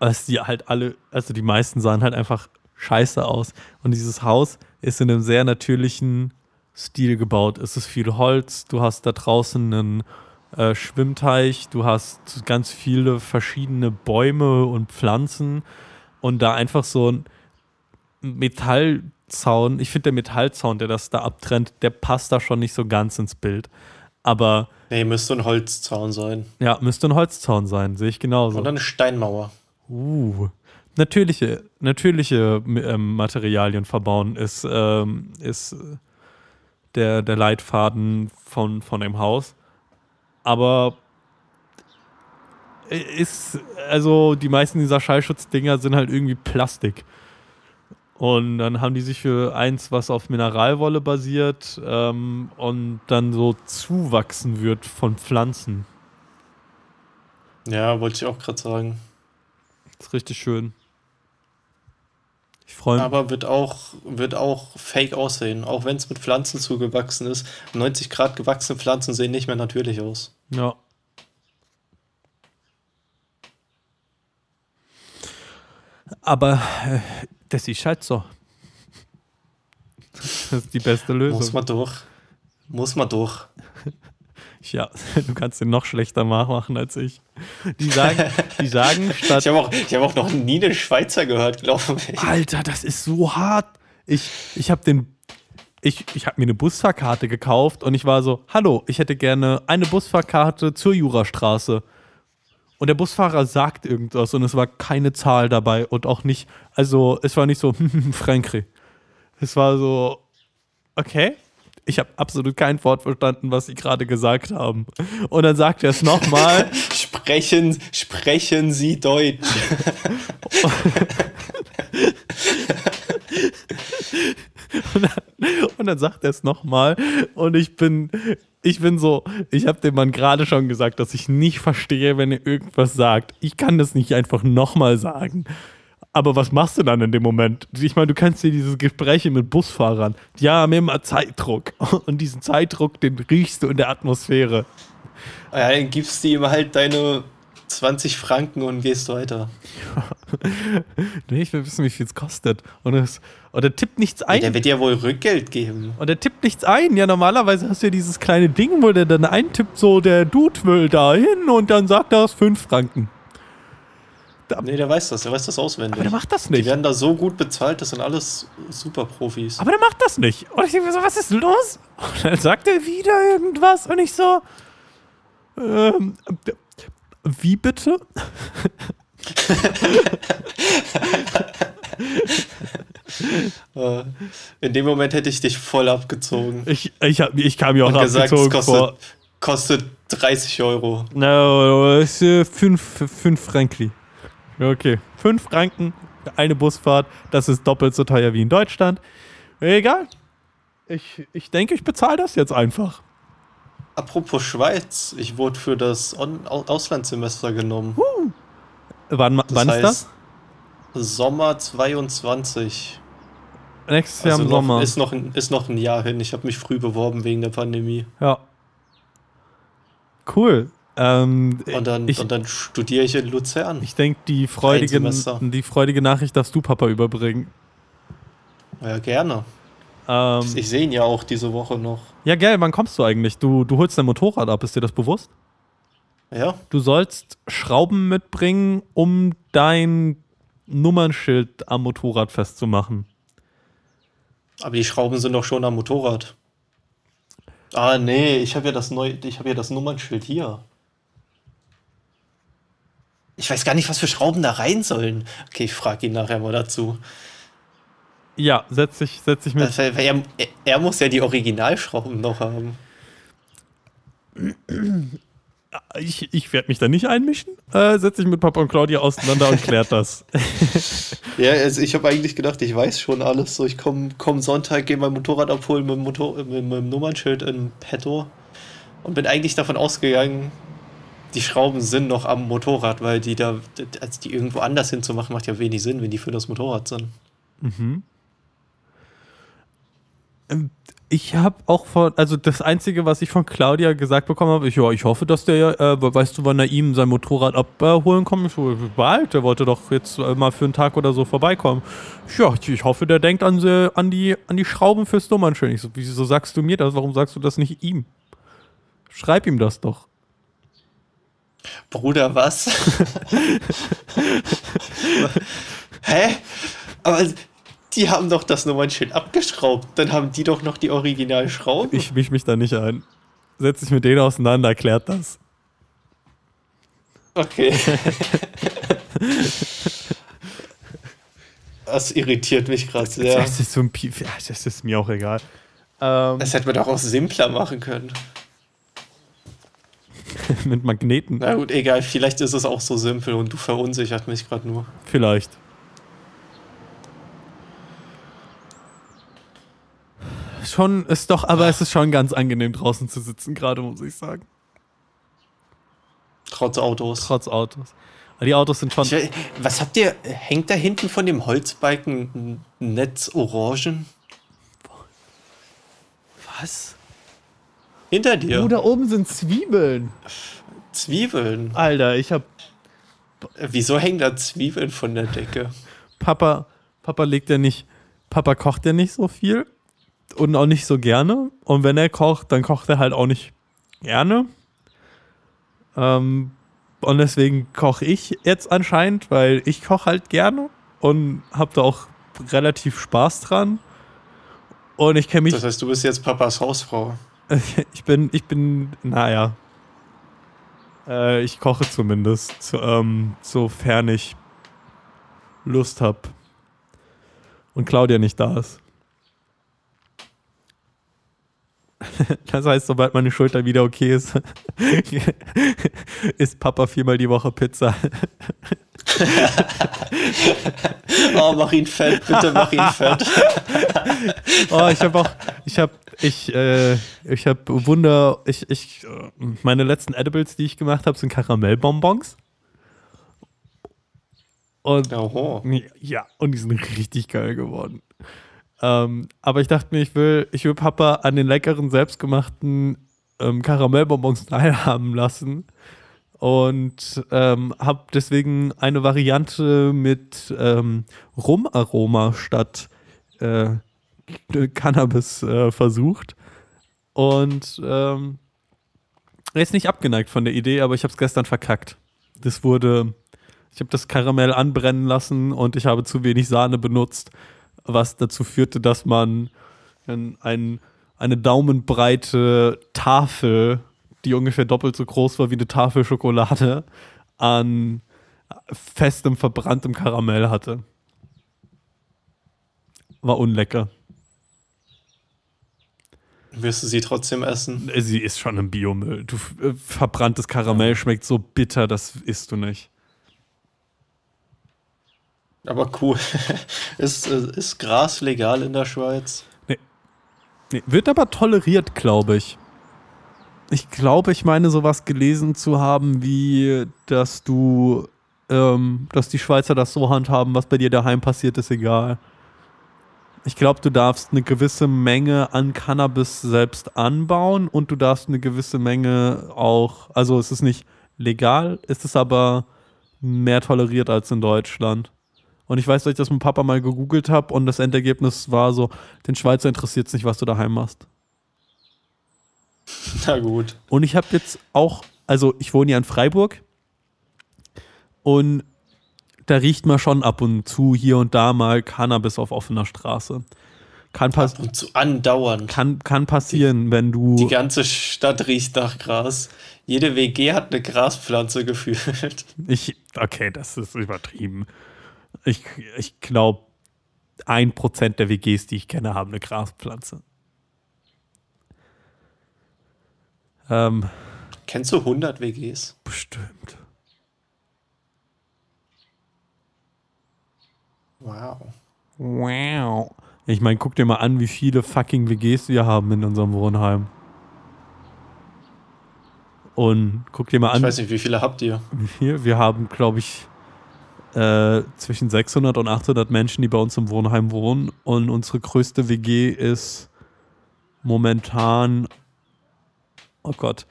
dass die halt alle, also die meisten sahen halt einfach scheiße aus. Und dieses Haus ist in einem sehr natürlichen Stil gebaut. Es ist viel Holz, du hast da draußen einen äh, Schwimmteich, du hast ganz viele verschiedene Bäume und Pflanzen und da einfach so ein Metallzaun. Ich finde, der Metallzaun, der das da abtrennt, der passt da schon nicht so ganz ins Bild. Aber Nee, müsste ein Holzzaun sein. ja, müsste ein Holzzaun sein, sehe ich genauso. Oder eine Steinmauer. Uh, natürliche, natürliche ähm, Materialien verbauen ist, ähm, ist äh, der, der Leitfaden von, von dem Haus. Aber ist, also die meisten dieser Schallschutzdinger sind halt irgendwie Plastik. Und dann haben die sich für eins, was auf Mineralwolle basiert ähm, und dann so zuwachsen wird von Pflanzen. Ja, wollte ich auch gerade sagen. Das ist richtig schön. Ich freue mich. Aber wird auch, wird auch fake aussehen, auch wenn es mit Pflanzen zugewachsen ist. 90 Grad gewachsene Pflanzen sehen nicht mehr natürlich aus. Ja. Aber äh, das ist halt so. Das ist die beste Lösung. Muss man durch. Muss man durch. Ja, du kannst den noch schlechter nachmachen als ich. Die sagen, die sagen statt. Ich habe auch, ich hab auch noch nie einen Schweizer gehört, glaube ich. Alter, das ist so hart. Ich, ich habe den. Ich, ich habe mir eine Busfahrkarte gekauft und ich war so, hallo, ich hätte gerne eine Busfahrkarte zur Jurastraße. Und der Busfahrer sagt irgendwas und es war keine Zahl dabei und auch nicht, also es war nicht so, Frankreich. Es war so, okay, ich habe absolut kein Wort verstanden, was sie gerade gesagt haben. Und dann sagt er es nochmal. sprechen, sprechen Sie Deutsch. und, dann, und dann sagt er es nochmal. Und ich bin, ich bin so, ich habe dem Mann gerade schon gesagt, dass ich nicht verstehe, wenn er irgendwas sagt. Ich kann das nicht einfach nochmal sagen. Aber was machst du dann in dem Moment? Ich meine, du kannst dir diese Gespräche mit Busfahrern, die haben immer Zeitdruck. Und diesen Zeitdruck, den riechst du in der Atmosphäre. Ja, dann gibst du ihm halt deine 20 Franken und gehst weiter. nee, ich will wissen, wie viel es kostet. Und, es, und er tippt nichts ein. Ja, der wird ja wohl Rückgeld geben. Und er tippt nichts ein. Ja, normalerweise hast du ja dieses kleine Ding, wo der dann eintippt, so der Dude will da hin und dann sagt er es 5 Franken. Da, nee, der weiß das, der weiß das auswendig. Aber der macht das nicht. Die werden da so gut bezahlt, das sind alles super Profis. Aber der macht das nicht. Und ich denke mir so, was ist los? Und dann sagt er wieder irgendwas und ich so, ähm, wie bitte? Äh, in dem Moment hätte ich dich voll abgezogen. Ich, ich, hab, ich kam mir auch Und gesagt, abgezogen es kostet, vor. kostet 30 Euro. No, es ist 5 Frankli. Okay, 5 Franken, eine Busfahrt, das ist doppelt so teuer wie in Deutschland. Egal. Ich, ich denke, ich bezahle das jetzt einfach. Apropos Schweiz, ich wurde für das Auslandssemester genommen. Uh. Wann, Das wann ist das? Sommer 22. Nächstes Jahr Also im noch, Sommer. Ist, noch ein, ist noch ein Jahr hin. Ich habe mich früh beworben wegen der Pandemie. ja. Cool. Ähm, Und dann, ich, und dann studiere ich in Luzern. ich denke, die freudige, Semester. die freudige Nachricht darfst du Papa überbringen. Ja, gerne. Ähm, Ich sehe ihn ja auch diese Woche noch. ja, geil, wann kommst du eigentlich? Du, du holst dein Motorrad ab, ist dir das bewusst? Ja, Du sollst Schrauben mitbringen, um dein Nummernschild am Motorrad festzumachen. aber die Schrauben sind doch schon am Motorrad. Ah, nee, ich habe ja das neue, ich habe ja das Nummernschild hier. Ich weiß gar nicht, was für Schrauben da rein sollen. Okay, ich frage ihn nachher mal dazu. Ja, setz dich, setz dich mit. Weil er, er muss ja die Originalschrauben noch haben. Ich, ich werde mich da nicht einmischen. Äh, setz dich mit Papa und Claudia auseinander und klärt das. Ja, also ich habe eigentlich gedacht, ich weiß schon alles. So, ich komme komm Sonntag, gehe mein Motorrad abholen mit dem, Motor, mit, mit dem Nummernschild in petto und bin eigentlich davon ausgegangen, die Schrauben sind noch am Motorrad, weil die da, als die irgendwo anders hinzumachen, macht ja wenig Sinn, wenn die für das Motorrad sind. Ich habe auch von, also das Einzige, was ich von Claudia gesagt bekommen habe, ich, ja, ich hoffe, dass der, äh, weißt du, wann er ihm sein Motorrad abholen kommt? Ich so, bald, der wollte doch jetzt mal für einen Tag oder so vorbeikommen. Ich, Ja, ich hoffe, der denkt an, an, die, an die Schrauben fürs Nummernschild. Ich so, wieso sagst du mir das? Warum sagst du das nicht ihm? Schreib ihm das doch. Bruder, was? Hä? Aber die haben doch das Nummernschild abgeschraubt. Dann haben die doch noch die Originalschrauben. Ich misch mich da nicht ein. Setz dich mit denen auseinander, erklärt das. Okay. Das irritiert mich gerade sehr. Das ist so ein ja, das ist mir auch egal. Ähm, Das hätte man doch auch simpler machen können. mit Magneten. Na gut, egal, vielleicht ist es auch so simpel und du verunsichert mich gerade nur. Vielleicht. Schon ist doch, aber es ist schon ganz angenehm draußen zu sitzen, gerade muss ich sagen. Trotz Autos. Trotz Autos. Die Autos sind schon. Ich, was habt ihr? Hängt da hinten von dem Holzbalken ein Netz Orangen? Was? Hinter dir. Oh, da oben sind Zwiebeln. Zwiebeln. Alter, ich hab. Wieso hängen da Zwiebeln von der Decke? Papa, Papa legt ja nicht. Papa kocht ja nicht so viel und auch nicht so gerne. Und wenn er kocht, dann kocht er halt auch nicht gerne. Ähm, und deswegen koche ich jetzt anscheinend, weil ich koche halt gerne und habe da auch relativ Spaß dran. Und ich kenne mich. Das heißt, du bist jetzt Papas Hausfrau. ich bin, ich bin, naja. Äh, ich koche zumindest, ähm, sofern ich Lust habe. Und Claudia nicht da ist. Das heißt, sobald meine Schulter wieder okay ist, isst Papa viermal die Woche Pizza. oh, mach ihn fett, bitte mach ihn fett. oh, ich habe auch, ich habe, ich, äh, ich habe Wunder, ich, ich, meine letzten Edibles, die ich gemacht habe, sind Karamellbonbons. Und Oho. ja, und die sind richtig geil geworden. Ähm, aber ich dachte mir, ich will, ich will Papa an den leckeren, selbstgemachten ähm, Karamellbonbons teilhaben lassen. Und ähm, habe deswegen eine Variante mit ähm, Rumaroma statt äh, Cannabis äh, versucht. Und ähm, er ist nicht abgeneigt von der Idee, aber ich habe es gestern verkackt. Das wurde, ich habe das Karamell anbrennen lassen und ich habe zu wenig Sahne benutzt was dazu führte, dass man ein, eine daumenbreite Tafel, die ungefähr doppelt so groß war wie eine Tafel Schokolade, an festem, verbranntem Karamell hatte. War unlecker. Wirst du sie trotzdem essen? Sie ist schon im Biomüll. Du, äh, verbranntes Karamell schmeckt so bitter, das isst du nicht. Aber cool. ist, äh, ist Gras legal in der Schweiz? Nee. nee. Wird aber toleriert, glaube ich. Ich glaube, ich meine, sowas gelesen zu haben, wie, dass du, ähm, dass die Schweizer das so handhaben, was bei dir daheim passiert, ist egal. Ich glaube, du darfst eine gewisse Menge an Cannabis selbst anbauen und du darfst eine gewisse Menge auch, also es ist nicht legal, ist es aber mehr toleriert als in Deutschland. Und ich weiß, dass ich das mit Papa mal gegoogelt habe und das Endergebnis war so, den Schweizer interessiert es nicht, was du daheim machst. Na gut. Und ich habe jetzt auch, also ich wohne ja in Freiburg und da riecht man schon ab und zu hier und da mal Cannabis auf offener Straße. Kann ab und zu andauern. Kann, kann passieren, die, wenn du. Die ganze Stadt riecht nach Gras. Jede WG hat eine Graspflanze gefühlt. Ich, okay, das ist übertrieben. Ich, ich glaube, ein Prozent der WGs, die ich kenne, haben eine Graspflanze. Ähm, Kennst du 100 WGs? Bestimmt. Wow. Wow. Ich meine, guck dir mal an, wie viele fucking WGs wir haben in unserem Wohnheim. Und guck dir mal an. Ich weiß nicht, wie viele habt ihr? Wir, wir haben, glaube ich, äh, zwischen 600 und 800 Menschen, die bei uns im Wohnheim wohnen. Und unsere größte WG ist momentan, oh Gott,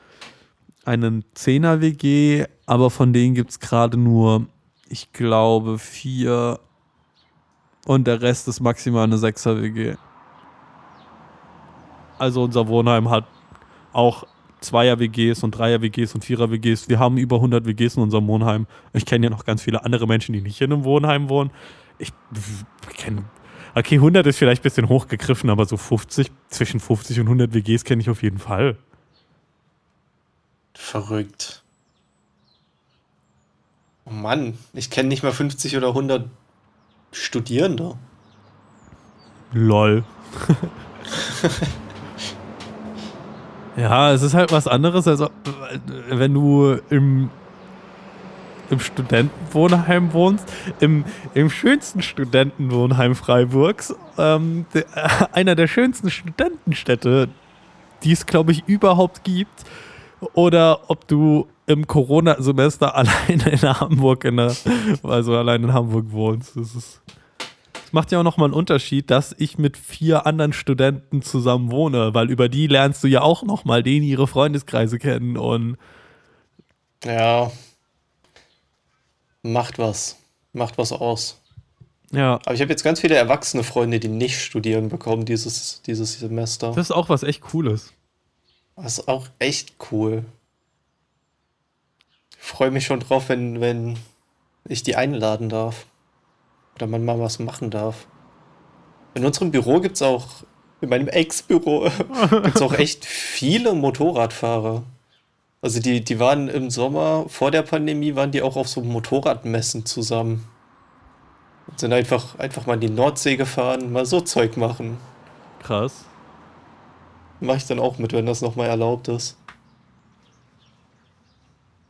einen 10er WG, aber von denen gibt es gerade nur, ich glaube, vier und der Rest ist maximal eine 6er WG. Also unser Wohnheim hat auch Zweier-WGs und Dreier-WGs und Vierer-WGs. Wir haben über 100 WGs in unserem Wohnheim. Ich kenne ja noch ganz viele andere Menschen, die nicht in einem Wohnheim wohnen. Ich kenne. Okay, 100 ist vielleicht ein bisschen hochgegriffen, aber so 50, zwischen 50 und 100 WGs kenne ich auf jeden Fall. Verrückt. Oh Mann, ich kenne nicht mal 50 oder 100 Studierende. Lol. Ja, es ist halt was anderes, als wenn du im, im Studentenwohnheim wohnst. Im, im schönsten Studentenwohnheim Freiburgs. Ähm, der, einer der schönsten Studentenstädte, die es, glaube ich, überhaupt gibt. oder ob du im Corona-Semester alleine in Hamburg, in der, also allein in Hamburg wohnst. Das ist. Macht ja auch nochmal einen Unterschied, dass ich mit vier anderen Studenten zusammen wohne, weil über die lernst du ja auch nochmal denen ihre Freundeskreise kennen und. Ja. Macht was. Macht was aus. Ja. Aber ich habe jetzt ganz viele erwachsene Freunde, die nicht studieren bekommen dieses, dieses Semester. Das ist auch was echt Cooles. Das ist auch echt cool. Ich freue mich schon drauf, wenn, wenn ich die einladen darf. Oder man mal was machen darf. In unserem Büro gibt es auch, in meinem Ex-Büro, gibt es auch echt viele Motorradfahrer. Also die, die waren im Sommer, vor der Pandemie, waren die auch auf so Motorradmessen zusammen. Und sind einfach, einfach mal in die Nordsee gefahren, mal so Zeug machen. Krass. Mache ich dann auch mit, wenn das nochmal erlaubt ist.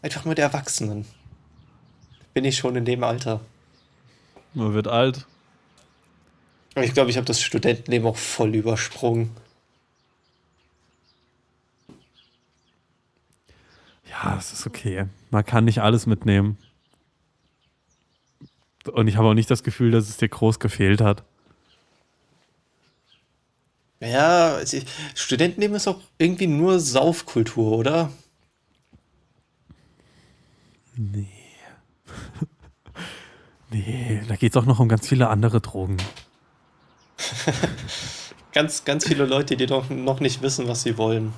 Einfach mit Erwachsenen. Bin ich schon in dem Alter. Man wird alt. Ich glaube, ich habe das Studentenleben auch voll übersprungen. Ja, das ist okay. Man kann nicht alles mitnehmen. Und ich habe auch nicht das Gefühl, dass es dir groß gefehlt hat. Ja, Studentenleben ist auch irgendwie nur Saufkultur, oder? Nee. nee, da geht es auch noch um ganz viele andere Drogen. ganz, ganz viele Leute, die doch noch nicht wissen, was sie wollen.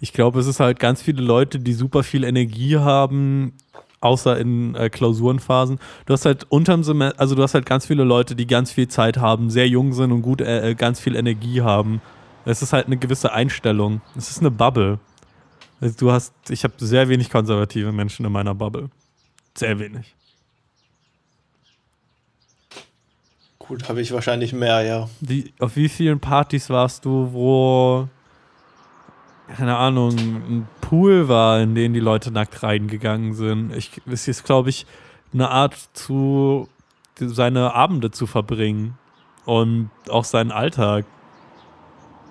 Ich glaube, es ist halt ganz viele Leute, die super viel Energie haben, außer in äh, Klausurenphasen. Du hast halt unterm Semester, also du hast halt ganz viele Leute, die ganz viel Zeit haben, sehr jung sind und gut äh, äh ganz viel Energie haben. Es ist halt eine gewisse Einstellung. Es ist eine Bubble. Also du hast, ich habe sehr wenig konservative Menschen in meiner Bubble. Sehr wenig. Gut, habe ich wahrscheinlich mehr, ja. Die, auf wie vielen Partys warst du, wo keine Ahnung, ein Pool war, in den die Leute nackt reingegangen sind. Ich, es ist, glaube ich, eine Art zu, seine Abende zu verbringen und auch seinen Alltag.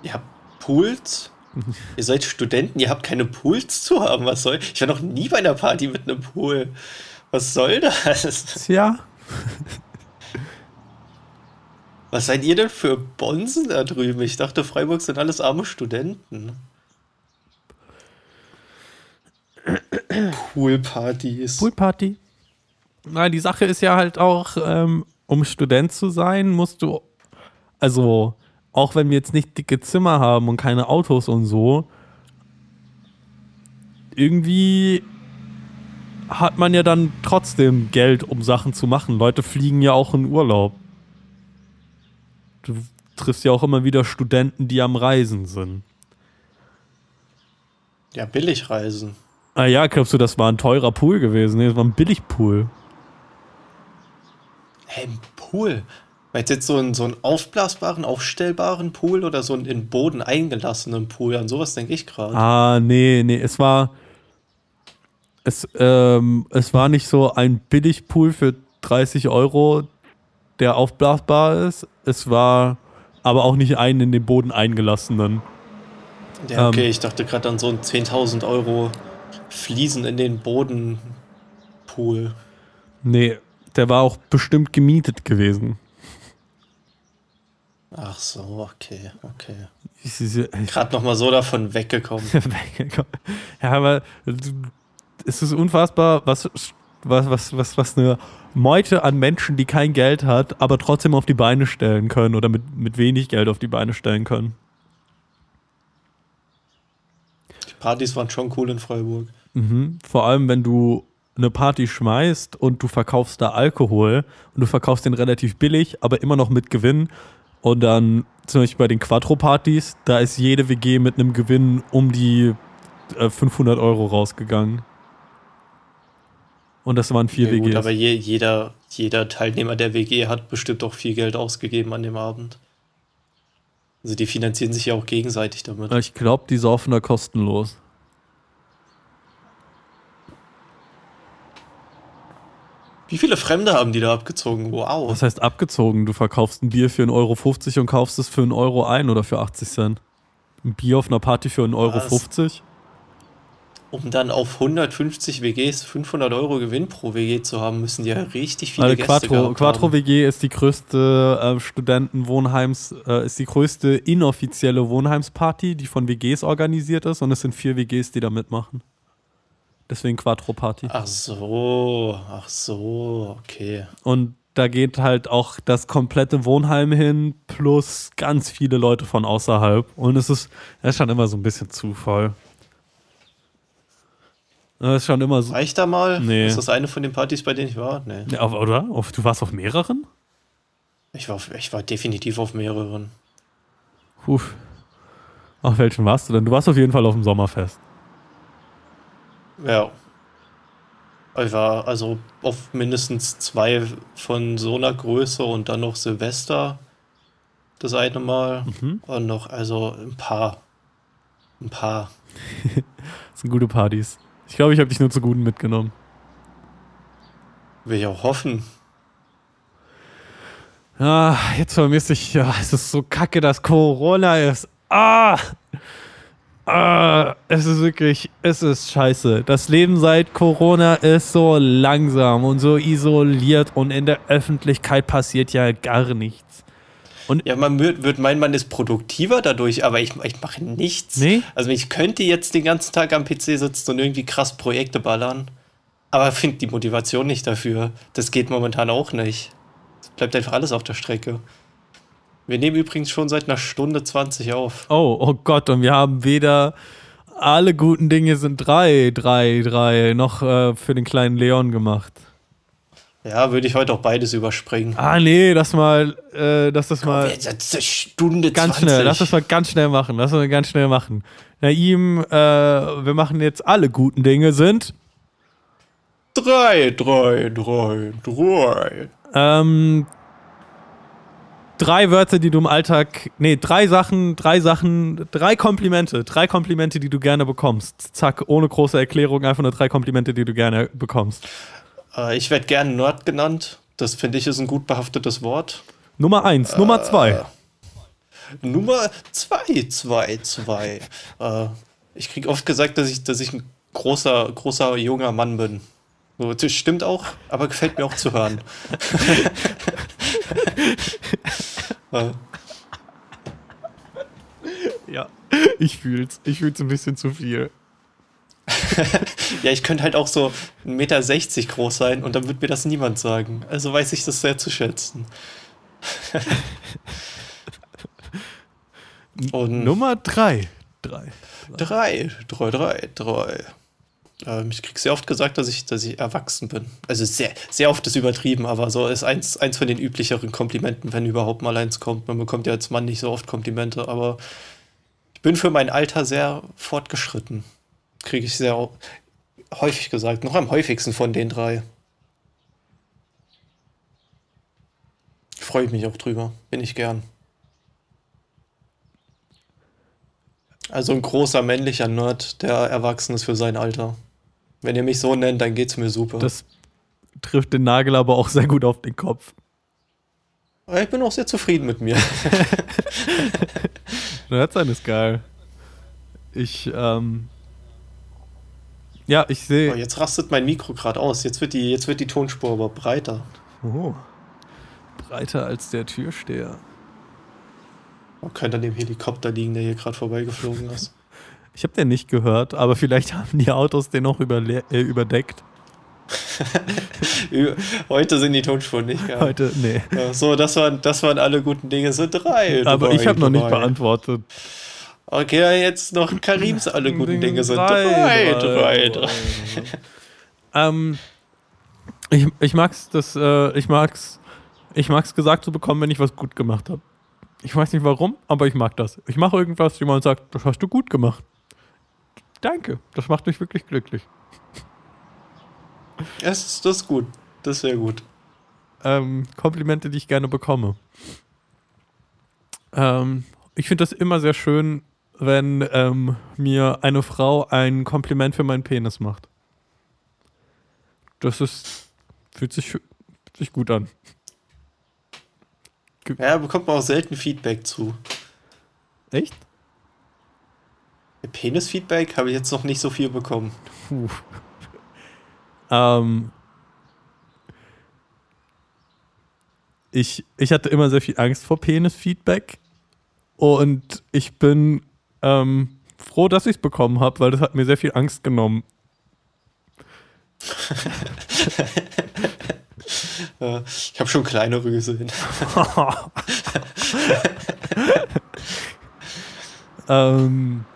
Habt Pools? ihr seid Studenten, ihr habt keine Pools zu haben. Was soll? Ich war noch nie bei einer Party mit einem Pool. Was soll das? Ja. Was seid ihr denn für Bonzen da drüben? Ich dachte, Freiburg sind alles arme Studenten. Poolpartys. Poolparty. Na, die Sache ist ja halt auch, ähm, um Student zu sein, musst du, also auch wenn wir jetzt nicht dicke Zimmer haben und keine Autos und so, irgendwie hat man ja dann trotzdem Geld, um Sachen zu machen. Leute fliegen ja auch in Urlaub. Du triffst ja auch immer wieder Studenten, die am Reisen sind. Ja, billig reisen. Ah ja, glaubst du, das war ein teurer Pool gewesen? Nee, das war ein Billigpool. Hey, ein Pool? Meinst du jetzt so einen, so einen aufblasbaren, aufstellbaren Pool oder so einen in Boden eingelassenen Pool? An sowas denke ich gerade. Ah, nee, nee, es war. Es, ähm, es war nicht so ein Billigpool für 30 Euro, der aufblasbar ist. Es war aber auch nicht einen in den Boden eingelassenen. Ja, okay, ähm, ich dachte gerade an so einen 10.000 Euro Fliesen in den Bodenpool. Nee, der war auch bestimmt gemietet gewesen. Ach so, okay, okay. Gerade noch mal so davon weggekommen. ja, aber es ist unfassbar, was, was, was, was, was eine Meute an Menschen, die kein Geld hat, aber trotzdem auf die Beine stellen können oder mit, mit wenig Geld auf die Beine stellen können. Die Partys waren schon cool in Freiburg. Mhm. Vor allem, wenn du eine Party schmeißt und du verkaufst da Alkohol und du verkaufst den relativ billig, aber immer noch mit Gewinn. Und dann zum Beispiel bei den Quattro-Partys, da ist jede WG mit einem Gewinn um die äh, 500 Euro rausgegangen. Und das waren vier ja, WGs. Gut, aber je, jeder, jeder Teilnehmer der WG hat bestimmt auch viel Geld ausgegeben an dem Abend. Also die finanzieren sich ja auch gegenseitig damit. Ich glaube, die saufen da kostenlos. Wie viele Fremde haben die da abgezogen? Wow. Was heißt abgezogen? Du verkaufst ein Bier für 1,50 Euro und kaufst es für 1 Euro ein oder für 80 Cent. Ein Bier auf einer Party für 1,50 Euro. Was? 50? Um dann auf 150 WGs 500 Euro Gewinn pro WG zu haben, müssen die ja richtig viele Also Gäste Quattro, Quattro. WG ist die größte äh, Studentenwohnheims, äh, ist die größte inoffizielle Wohnheimsparty, die von WGs organisiert ist und es sind vier WGs, die da mitmachen. Deswegen Quattro Party. Ach so, ach so, okay. Und da geht halt auch das komplette Wohnheim hin, plus ganz viele Leute von außerhalb. Und es ist, es ist schon immer so ein bisschen zu voll. Es ist schon immer so. War ich da mal? Nee. Ist das eine von den Partys, bei denen ich war? Nee. Ja, oder? Du warst auf mehreren? Ich war, auf- ich war definitiv auf mehreren. Puh. Auf welchen warst du denn? Du warst auf jeden Fall auf dem Sommerfest. Ja. Ich war also auf mindestens zwei von so einer Größe und dann noch Silvester das eine Mal. Mhm. Und noch, also ein paar. Ein paar. Das sind gute Partys. Ich glaube, ich habe dich nur zu guten mitgenommen. Will ich auch hoffen. Ah, jetzt vermisse ich, ja, es ist so kacke, dass Corona ist. Ah! Ah, es ist wirklich, es ist scheiße. Das Leben seit Corona ist so langsam und so isoliert und in der Öffentlichkeit passiert ja gar nichts. Ja, man wird, wird meinen, man ist produktiver dadurch, aber ich, ich mache nichts. Nee? Also ich könnte jetzt den ganzen Tag am PC sitzen und irgendwie krass Projekte ballern, aber finde die Motivation nicht dafür. Das geht momentan auch nicht. Es bleibt einfach alles auf der Strecke. Wir nehmen übrigens schon seit einer Stunde 20 auf. Oh, oh Gott, und wir haben weder alle guten Dinge sind drei, drei, drei noch äh, für den kleinen Leon gemacht. Ja, würde ich heute auch beides überspringen. Ah, nee, das mal, äh, das das mal. Jetzt Stunde Ganz 20. schnell, lass das mal ganz schnell machen. Lass das mal ganz schnell machen. Naim, äh, wir machen jetzt alle guten Dinge sind. Drei, drei, drei, drei. Ähm, drei Wörter, die du im Alltag. Nee, drei Sachen, drei Sachen, drei Komplimente. Drei Komplimente, die du gerne bekommst. Zack, ohne große Erklärung, einfach nur drei Komplimente, die du gerne bekommst. Äh, ich werde gerne Nerd genannt. Das finde ich ist ein gut behaftetes Wort. Nummer eins, Nummer zwei. Nummer 2, 2, 2. Äh, ich kriege oft gesagt, dass ich, dass ich ein großer, großer junger Mann bin. Das stimmt auch, aber gefällt mir auch zu hören. ja, ich fühl's. Ich fühl's ein bisschen zu viel. ja, ich könnte halt auch so 1,60 Meter groß sein und dann würde mir das niemand sagen. Also weiß ich das sehr zu schätzen. und Nummer 3. 3. 3, 3, 3, 3 ich krieg sehr oft gesagt, dass ich, dass ich erwachsen bin. Also sehr, sehr oft ist übertrieben, aber so ist eins, eins von den üblicheren Komplimenten, wenn überhaupt mal eins kommt. Man bekommt ja als Mann nicht so oft Komplimente, aber ich bin für mein Alter sehr fortgeschritten. Kriege ich sehr häufig gesagt. Noch am häufigsten von den drei. Freue ich mich auch drüber. Bin ich gern. Also ein großer männlicher Nerd, der erwachsen ist für sein Alter. Wenn ihr mich so nennt, dann geht's mir super. Das trifft den Nagel aber auch sehr gut auf den Kopf. Ich bin auch sehr zufrieden mit mir. Sein ist geil. Ich, ähm. Ja, ich Oh, sehe. jetzt rastet mein Mikro gerade aus. Jetzt wird, die, jetzt wird die Tonspur aber breiter. Oh. Breiter als der Türsteher. Man könnte an dem Helikopter liegen, der hier gerade vorbeigeflogen ist. Ich habe den nicht gehört, aber vielleicht haben die Autos den noch überle äh, überdeckt. Heute sind die Tonspuren nicht geil. Heute, nee. Ja, So, das waren, das waren alle guten Dinge. So drei. Aber drei, ich habe noch nicht drei. beantwortet. Okay, jetzt noch Karims alle guten Dinge sind Drei, drei, drei, drei. Ähm, ich, ich mag's, das, äh, ich mag's, ich mag's gesagt zu bekommen, wenn ich was gut gemacht habe. Ich weiß nicht warum, aber ich mag das. Ich mache irgendwas, jemand sagt, das hast du gut gemacht. Danke, das macht mich wirklich glücklich. Das ist, das ist gut. Das ist sehr gut. Ähm, Komplimente, die ich gerne bekomme. Ähm, ich finde das immer sehr schön, wenn ähm, mir eine Frau ein Kompliment für meinen Penis macht. Das ist, Fühlt sich, fühlt sich gut an. Ja, bekommt man auch selten Feedback zu. Echt? Penis-Feedback habe ich jetzt noch nicht so viel bekommen. Puh. Ähm, ich, ich hatte immer sehr viel Angst vor Penis-Feedback. Und ich bin ähm, froh, dass ich es bekommen habe, weil das hat mir sehr viel Angst genommen. ich habe schon kleinere gesehen. ähm,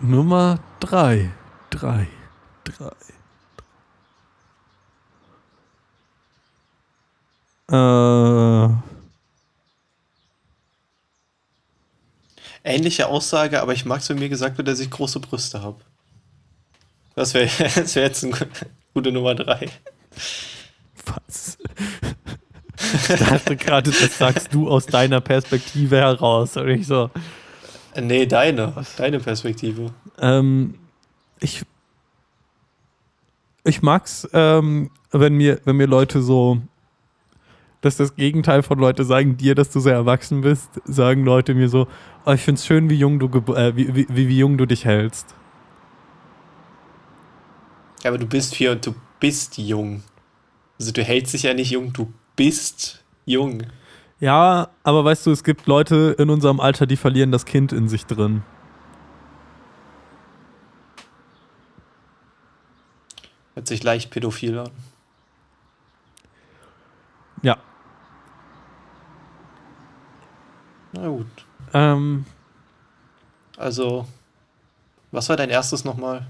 Nummer drei, drei, drei. Äh, Ähnliche Aussage, aber ich mag es, wenn mir gesagt wird, dass ich große Brüste habe. Das wäre das wär jetzt eine gute Nummer drei. Was? Ich dachte gerade, das sagst du aus deiner Perspektive heraus. Und ich so. Nee, deine. Deine Perspektive. Ähm, ich ich mag's, ähm, wenn mir, wenn mir Leute so, dass das Gegenteil von Leute sagen dir, dass du sehr erwachsen bist, sagen Leute mir so, oh, ich find's schön, wie jung du äh, wie, wie, wie jung du dich hältst. Ja, aber du bist vier und du bist jung. Also du hältst dich ja nicht jung, du bist jung. Ja, aber weißt du, es gibt Leute in unserem Alter, die verlieren das Kind in sich drin. Hört sich leicht pädophil an. Ja. Na gut. Ähm, also, was war dein erstes nochmal?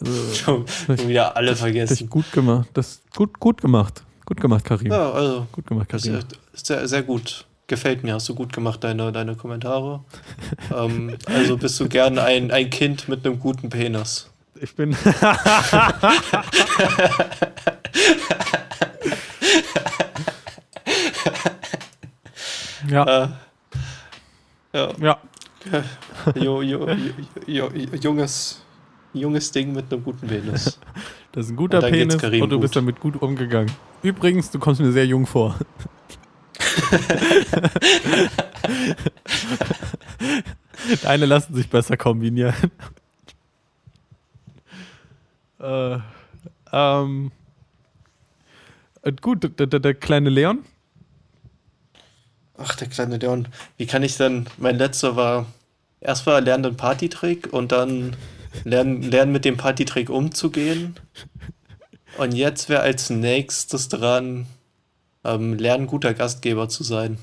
äh, Schon, wieder alle das vergessen. gut gemacht. Das gut, gut gemacht. Gut gemacht, Karim. Ja, also, Gut gemacht, Karim. sehr, sehr, sehr gut. Gefällt mir. Hast du gut gemacht, deine, deine Kommentare. ähm, also bist du gern ein, ein Kind mit einem guten Penis. Ich bin. ja, Äh, ja, ja. jo, jo, jo, jo, junges, junges Ding mit einem guten Penis. Das ist ein guter Penis Karim und du bist gut. damit gut umgegangen. Übrigens, du kommst mir sehr jung vor. Deine lassen sich besser kombinieren. äh, ähm, äh, gut, der, der, der kleine Leon. Ach, der kleine Leon. Wie kann ich denn? Mein letzter war. Erst war lernen den Partytrick und dann lernen, lernen mit dem Partytrick umzugehen. Und jetzt wäre als nächstes dran, ähm, lernen guter Gastgeber zu sein.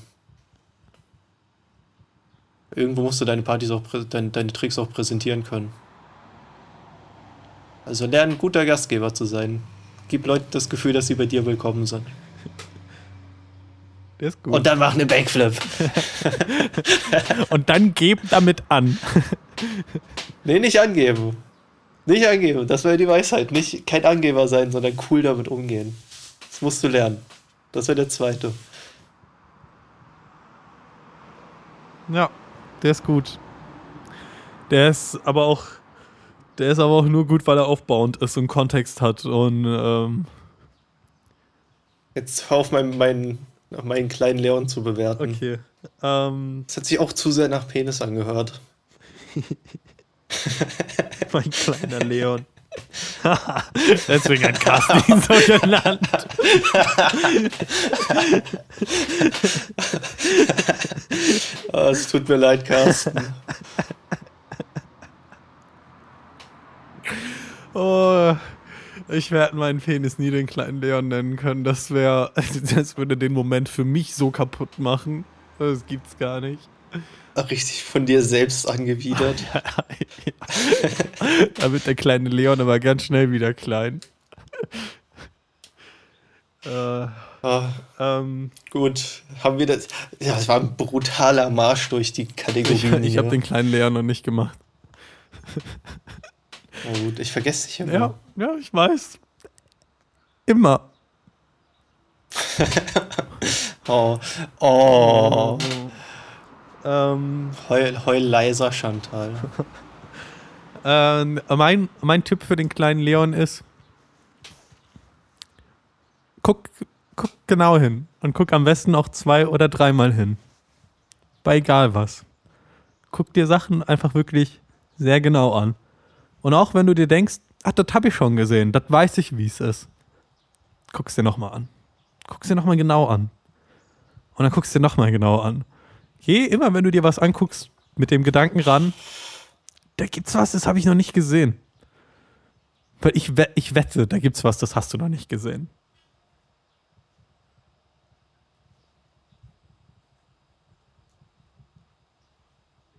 Irgendwo musst du deine Partys auch, deine, deine Tricks auch präsentieren können. Also lernen guter Gastgeber zu sein. Gib Leuten das Gefühl, dass sie bei dir willkommen sind. Der ist gut. Und dann mach eine Backflip. Und dann geben damit an. Nee, nicht angeben. Nicht angeben, das wäre die Weisheit. Nicht kein Angeber sein, sondern cool damit umgehen. Das musst du lernen. Das wäre der zweite. Ja, der ist gut. Der ist aber auch, der ist aber auch nur gut, weil er aufbauend ist und Kontext hat und ähm, Jetzt hör auf, meinen, meinen, meinen kleinen Leon zu bewerten. okay. Ähm, Das hat sich auch zu sehr nach Penis angehört. mein kleiner Leon. Deswegen hat Carsten so genannt. Ah, es tut mir leid, Carsten. Oh, ich werde meinen Penis nie den kleinen Leon nennen können. Das wäre, das würde den Moment für mich so kaputt machen. Das gibt's gar nicht. Richtig von dir selbst angewidert. da wird der kleine Leon aber ganz schnell wieder klein. äh, Ah, ähm, gut, haben wir das. Ja, es war ein brutaler Marsch durch die ich Kategorien. ich habe hier. den kleinen Leon noch nicht gemacht. Na gut, ich vergesse dich immer. Ja, ja, ich weiß. Immer. Oh, oh. Ähm, Heul, heul leiser, Chantal. Äh, mein, mein Tipp für den kleinen Leon ist, guck, guck genau hin und guck am besten auch zwei oder dreimal hin. Bei egal was. Guck dir Sachen einfach wirklich sehr genau an. Und auch wenn du dir denkst, ach, das habe ich schon gesehen, das weiß ich, wie es ist. Guck's dir nochmal an. Guck's dir nochmal genau an. Und dann guckst du dir nochmal genau an. Je immer, wenn du dir was anguckst, mit dem Gedanken ran, da gibt's was, das habe ich noch nicht gesehen. Weil ich, ich wette, da gibt's was, das hast du noch nicht gesehen.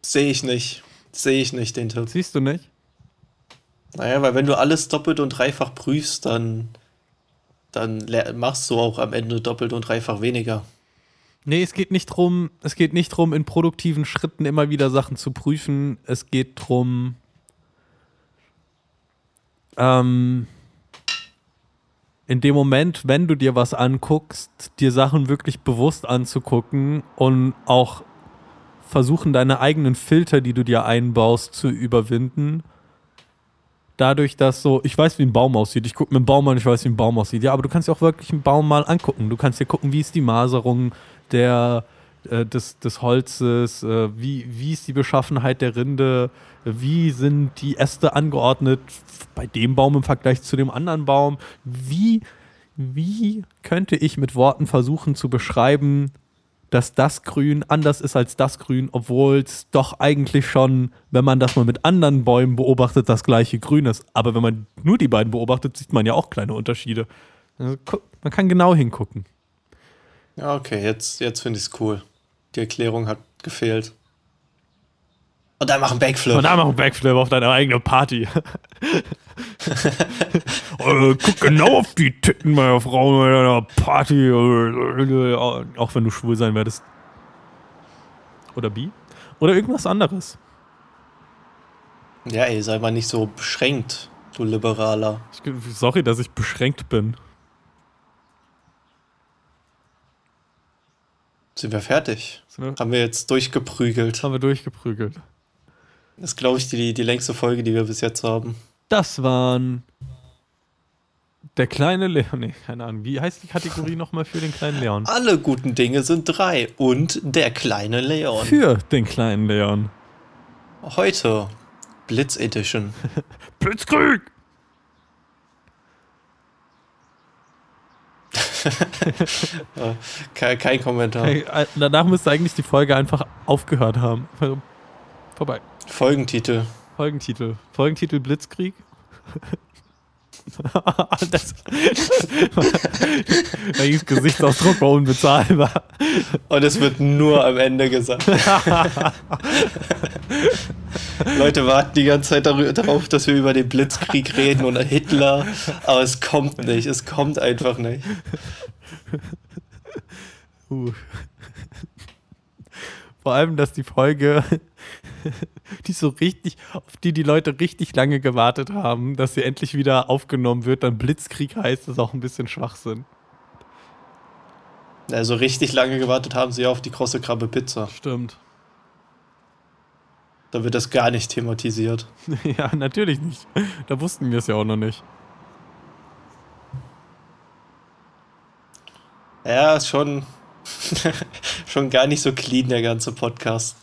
Sehe ich nicht. Sehe ich nicht, den Tipp. Siehst du nicht? Naja, weil wenn du alles doppelt und dreifach prüfst, dann, dann machst du auch am Ende doppelt und dreifach weniger. Nee, es geht nicht drum, es geht nicht drum, in produktiven Schritten immer wieder Sachen zu prüfen. Es geht drum, ähm, in dem Moment, wenn du dir was anguckst, dir Sachen wirklich bewusst anzugucken und auch versuchen, deine eigenen Filter, die du dir einbaust, zu überwinden. Dadurch, dass so, ich weiß, wie ein Baum aussieht. Ich gucke mir einen Baum an, ich weiß, wie ein Baum aussieht. Ja, aber du kannst dir auch wirklich einen Baum mal angucken. Du kannst dir gucken, wie ist die Maserung der, äh, des, des Holzes, äh, wie, wie ist die Beschaffenheit der Rinde, wie sind die Äste angeordnet bei dem Baum im Vergleich zu dem anderen Baum. Wie, wie könnte ich mit Worten versuchen zu beschreiben, dass das Grün anders ist als das Grün, obwohl es doch eigentlich schon, wenn man das mal mit anderen Bäumen beobachtet, das gleiche Grün ist. Aber wenn man nur die beiden beobachtet, sieht man ja auch kleine Unterschiede. Also, man kann genau hingucken. Ja, okay, jetzt, jetzt finde ich es cool. Die Erklärung hat gefehlt. Und dann mach einen Backflip. Und dann mach einen Backflip auf deine eigene Party. äh, guck genau auf die Titten meiner Frau bei einer Party. Auch wenn du schwul sein werdest. Oder bi. Oder irgendwas anderes. Ja, ey, sei mal nicht so beschränkt, du Liberaler. Ich, sorry, dass ich beschränkt bin. Sind wir fertig? Sind wir? Haben wir jetzt durchgeprügelt. Haben wir durchgeprügelt. Das ist, glaube ich, die, die längste Folge, die wir bis jetzt haben. Das waren der kleine Leon. Nee, keine Ahnung. Wie heißt die Kategorie nochmal für den kleinen Leon? Alle guten Dinge sind drei und der kleine Leon. Für den kleinen Leon. Heute Blitz Edition. Blitzkrieg! kein, kein, Kommentar. Äh, danach müsste eigentlich die Folge einfach aufgehört haben. Vorbei. Folgentitel. Folgentitel. Folgentitel Blitzkrieg. das, Welches Gesichtsausdruck war unbezahlbar. Und es wird nur am Ende gesagt. Leute warten die ganze Zeit darauf, dass wir über den Blitzkrieg reden und Hitler, aber es kommt nicht. Es kommt einfach nicht. Uh. Vor allem, dass die Folge die so richtig, auf die die Leute richtig lange gewartet haben, dass sie endlich wieder aufgenommen wird, dann Blitzkrieg heißt, ist auch ein bisschen Schwachsinn. Also richtig lange gewartet haben sie auf die krosse Krabbe Pizza. Stimmt. Da wird das gar nicht thematisiert. ja, natürlich nicht. Da wussten wir es ja auch noch nicht. Ja, ist schon, schon gar nicht so clean, der ganze Podcast.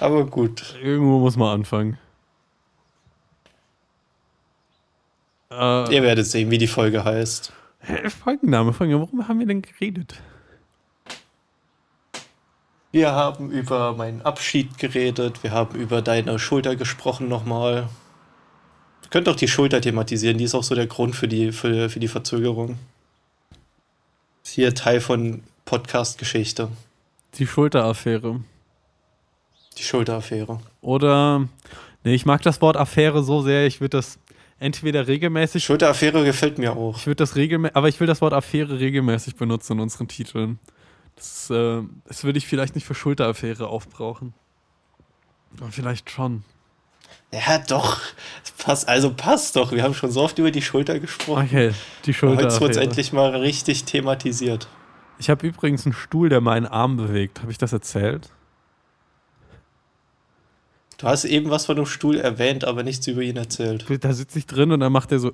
Aber gut. Irgendwo muss man anfangen. Äh, Ihr werdet sehen, wie die Folge heißt. Folgenname, Folgenname. Warum haben wir denn geredet? Wir haben über meinen Abschied geredet. Wir haben über deine Schulter gesprochen nochmal. Ihr könnt auch die Schulter thematisieren. Die ist auch so der Grund für die, für, für die Verzögerung. Ist hier Teil von Podcast-Geschichte. Die Schulteraffäre. Die Schulteraffäre. Oder, nee, ich mag das Wort Affäre so sehr, ich würde das entweder regelmäßig. Schulteraffäre gefällt mir auch. Ich würde das regelmäßig, aber ich will das Wort Affäre regelmäßig benutzen in unseren Titeln. Das, äh, das würde ich vielleicht nicht für Schulteraffäre aufbrauchen. Aber vielleicht schon. Ja, doch. Passt, also passt doch. Wir haben schon so oft über die Schulter gesprochen. Okay, die Schulter. Heute wird es endlich mal richtig thematisiert. Ich habe übrigens einen Stuhl, der meinen Arm bewegt. Habe ich das erzählt? Du hast eben was von dem Stuhl erwähnt, aber nichts über ihn erzählt. Da sitze ich drin und dann macht er so.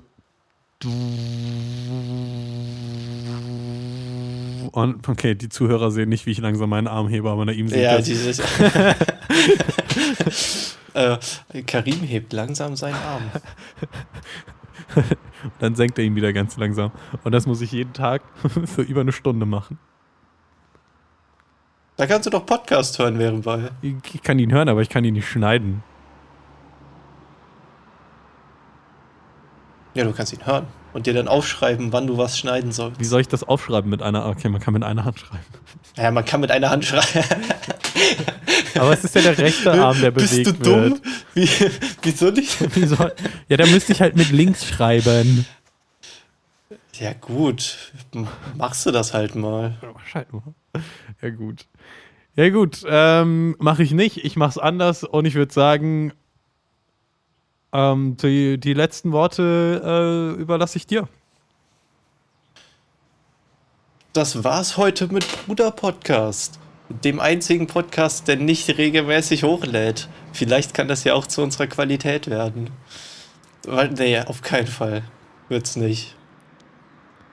Und okay, die Zuhörer sehen nicht, wie ich langsam meinen Arm hebe, aber nach ihm sieht Ja, das. dieses. äh, Karim hebt langsam seinen Arm. Dann senkt er ihn wieder ganz langsam. Und das muss ich jeden Tag für über eine Stunde machen. Da kannst du doch Podcast hören währendbei. Ich ich kann ihn hören, aber ich kann ihn nicht schneiden. Ja, du kannst ihn hören und dir dann aufschreiben, wann du was schneiden sollst. Wie soll ich das aufschreiben mit einer? Okay, man kann mit einer Hand schreiben. Ja, man kann mit einer Hand schreiben. Aber es ist ja der rechte Arm, der bewegt Bist du dumm? wird. Wie, wieso nicht? Wie soll, ja, da müsste ich halt mit links schreiben. Ja, gut. Machst du das halt mal. Scheiße. Ja, gut. Ja, gut. Ähm, Mache ich nicht. Ich mache es anders und ich würde sagen, ähm, die, die letzten Worte äh, überlasse ich dir. Das war's heute mit Bruder Podcast. Dem einzigen Podcast, der nicht regelmäßig hochlädt. Vielleicht kann das ja auch zu unserer Qualität werden. Weil, nee, auf keinen Fall. Wird's nicht.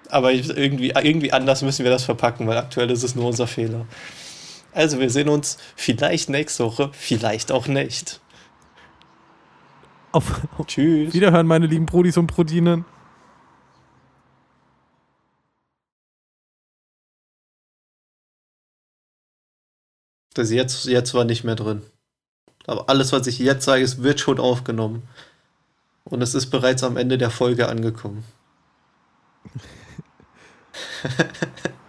Aber irgendwie, irgendwie anders müssen wir das verpacken, weil aktuell ist es nur unser Fehler. Also, wir sehen uns vielleicht nächste Woche, vielleicht auch nicht. Auf, auf Tschüss. Wiederhören, meine lieben Brudis und Brudinen. Das jetzt, jetzt war nicht mehr drin. Aber alles, was ich jetzt sage, es wird schon aufgenommen. Und es ist bereits am Ende der Folge angekommen.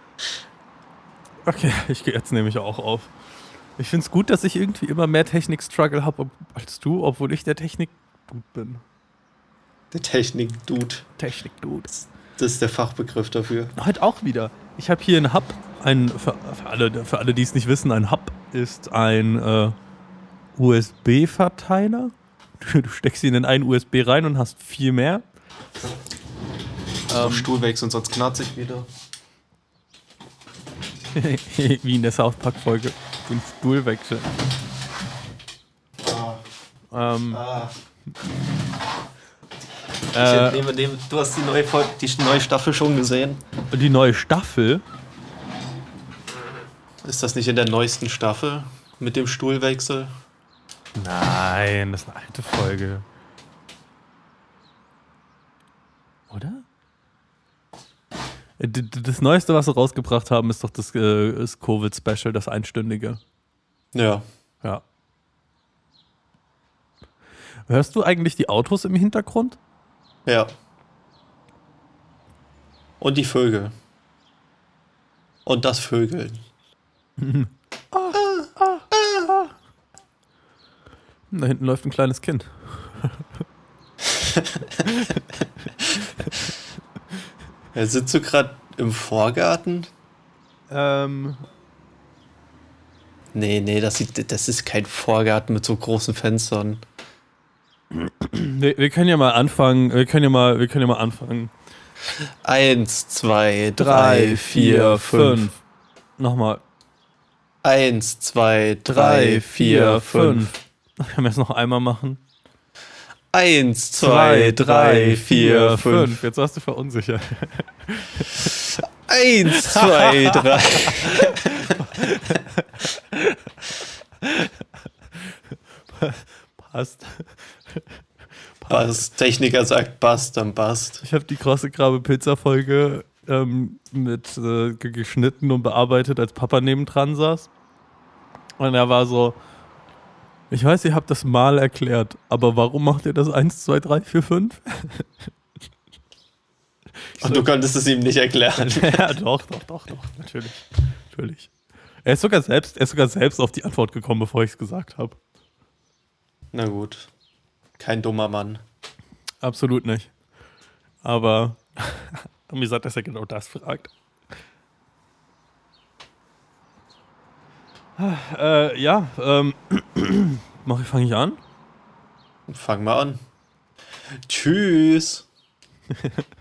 Okay, ich gehe jetzt nämlich auch auf. Ich finde es gut, dass ich irgendwie immer mehr Technik-Struggle habe als du, obwohl ich der Technik-Dude bin. Der Technik-Dude. Technik-Dude. Das ist der Fachbegriff dafür. Heute auch wieder. Ich habe hier einen Hub. Ein, für, für alle, für alle die es nicht wissen, ein Hub ist ein äh, USB-Verteiler. Du, du steckst ihn in einen USB rein und hast viel mehr. Ähm, Stuhl wechseln, sonst knarzt ich wieder. Wie in der South Park-Folge. Den Stuhlwechsel. Ähm, Ah. Ich äh, entnehme dem, du hast die neue, Fol- die neue Staffel schon gesehen. die neue Staffel. Ist das nicht in der neuesten Staffel mit dem Stuhlwechsel? Nein, das ist eine alte Folge. Oder? Äh, d- d- Das Neueste, was sie rausgebracht haben, ist doch das, äh, das Covid-Special, das einstündige. Ja. Ja. Hörst du eigentlich die Autos im Hintergrund? Ja. Und die Vögel. Und das Vögeln. Da hinten läuft ein kleines Kind. Ja, sitzt du gerade im Vorgarten? Ähm, Nee, nee, das, sieht, das ist kein Vorgarten mit so großen Fenstern. wir, wir können ja mal anfangen. Wir können ja mal, wir können ja mal anfangen. Eins, zwei, drei, vier, fünf. Nochmal. Eins, zwei, drei, vier, fünf. Können wir es noch einmal machen? Eins, zwei, drei, vier, fünf. Jetzt warst du verunsichert. Eins, zwei, drei. Passt. Passt. Techniker sagt passt, dann passt. Ich habe die krasse Grabe-Pizza-Folge ähm, mit äh, ge- geschnitten und bearbeitet, als Papa nebendran saß. Und er war so, ich weiß, ihr habt das mal erklärt, aber warum macht ihr das 1, 2, 3, 4, 5? Und du konntest es ihm nicht erklären. ja, doch, doch, doch, doch, natürlich. Natürlich. Er ist sogar selbst, er ist sogar selbst auf die Antwort gekommen, bevor ich es gesagt habe. Na gut. Kein dummer Mann. Absolut nicht. Aber mir sagt, dass er genau das fragt. Äh, ja, ähm, mach ich, fange ich an? Fang mal an. Tschüss.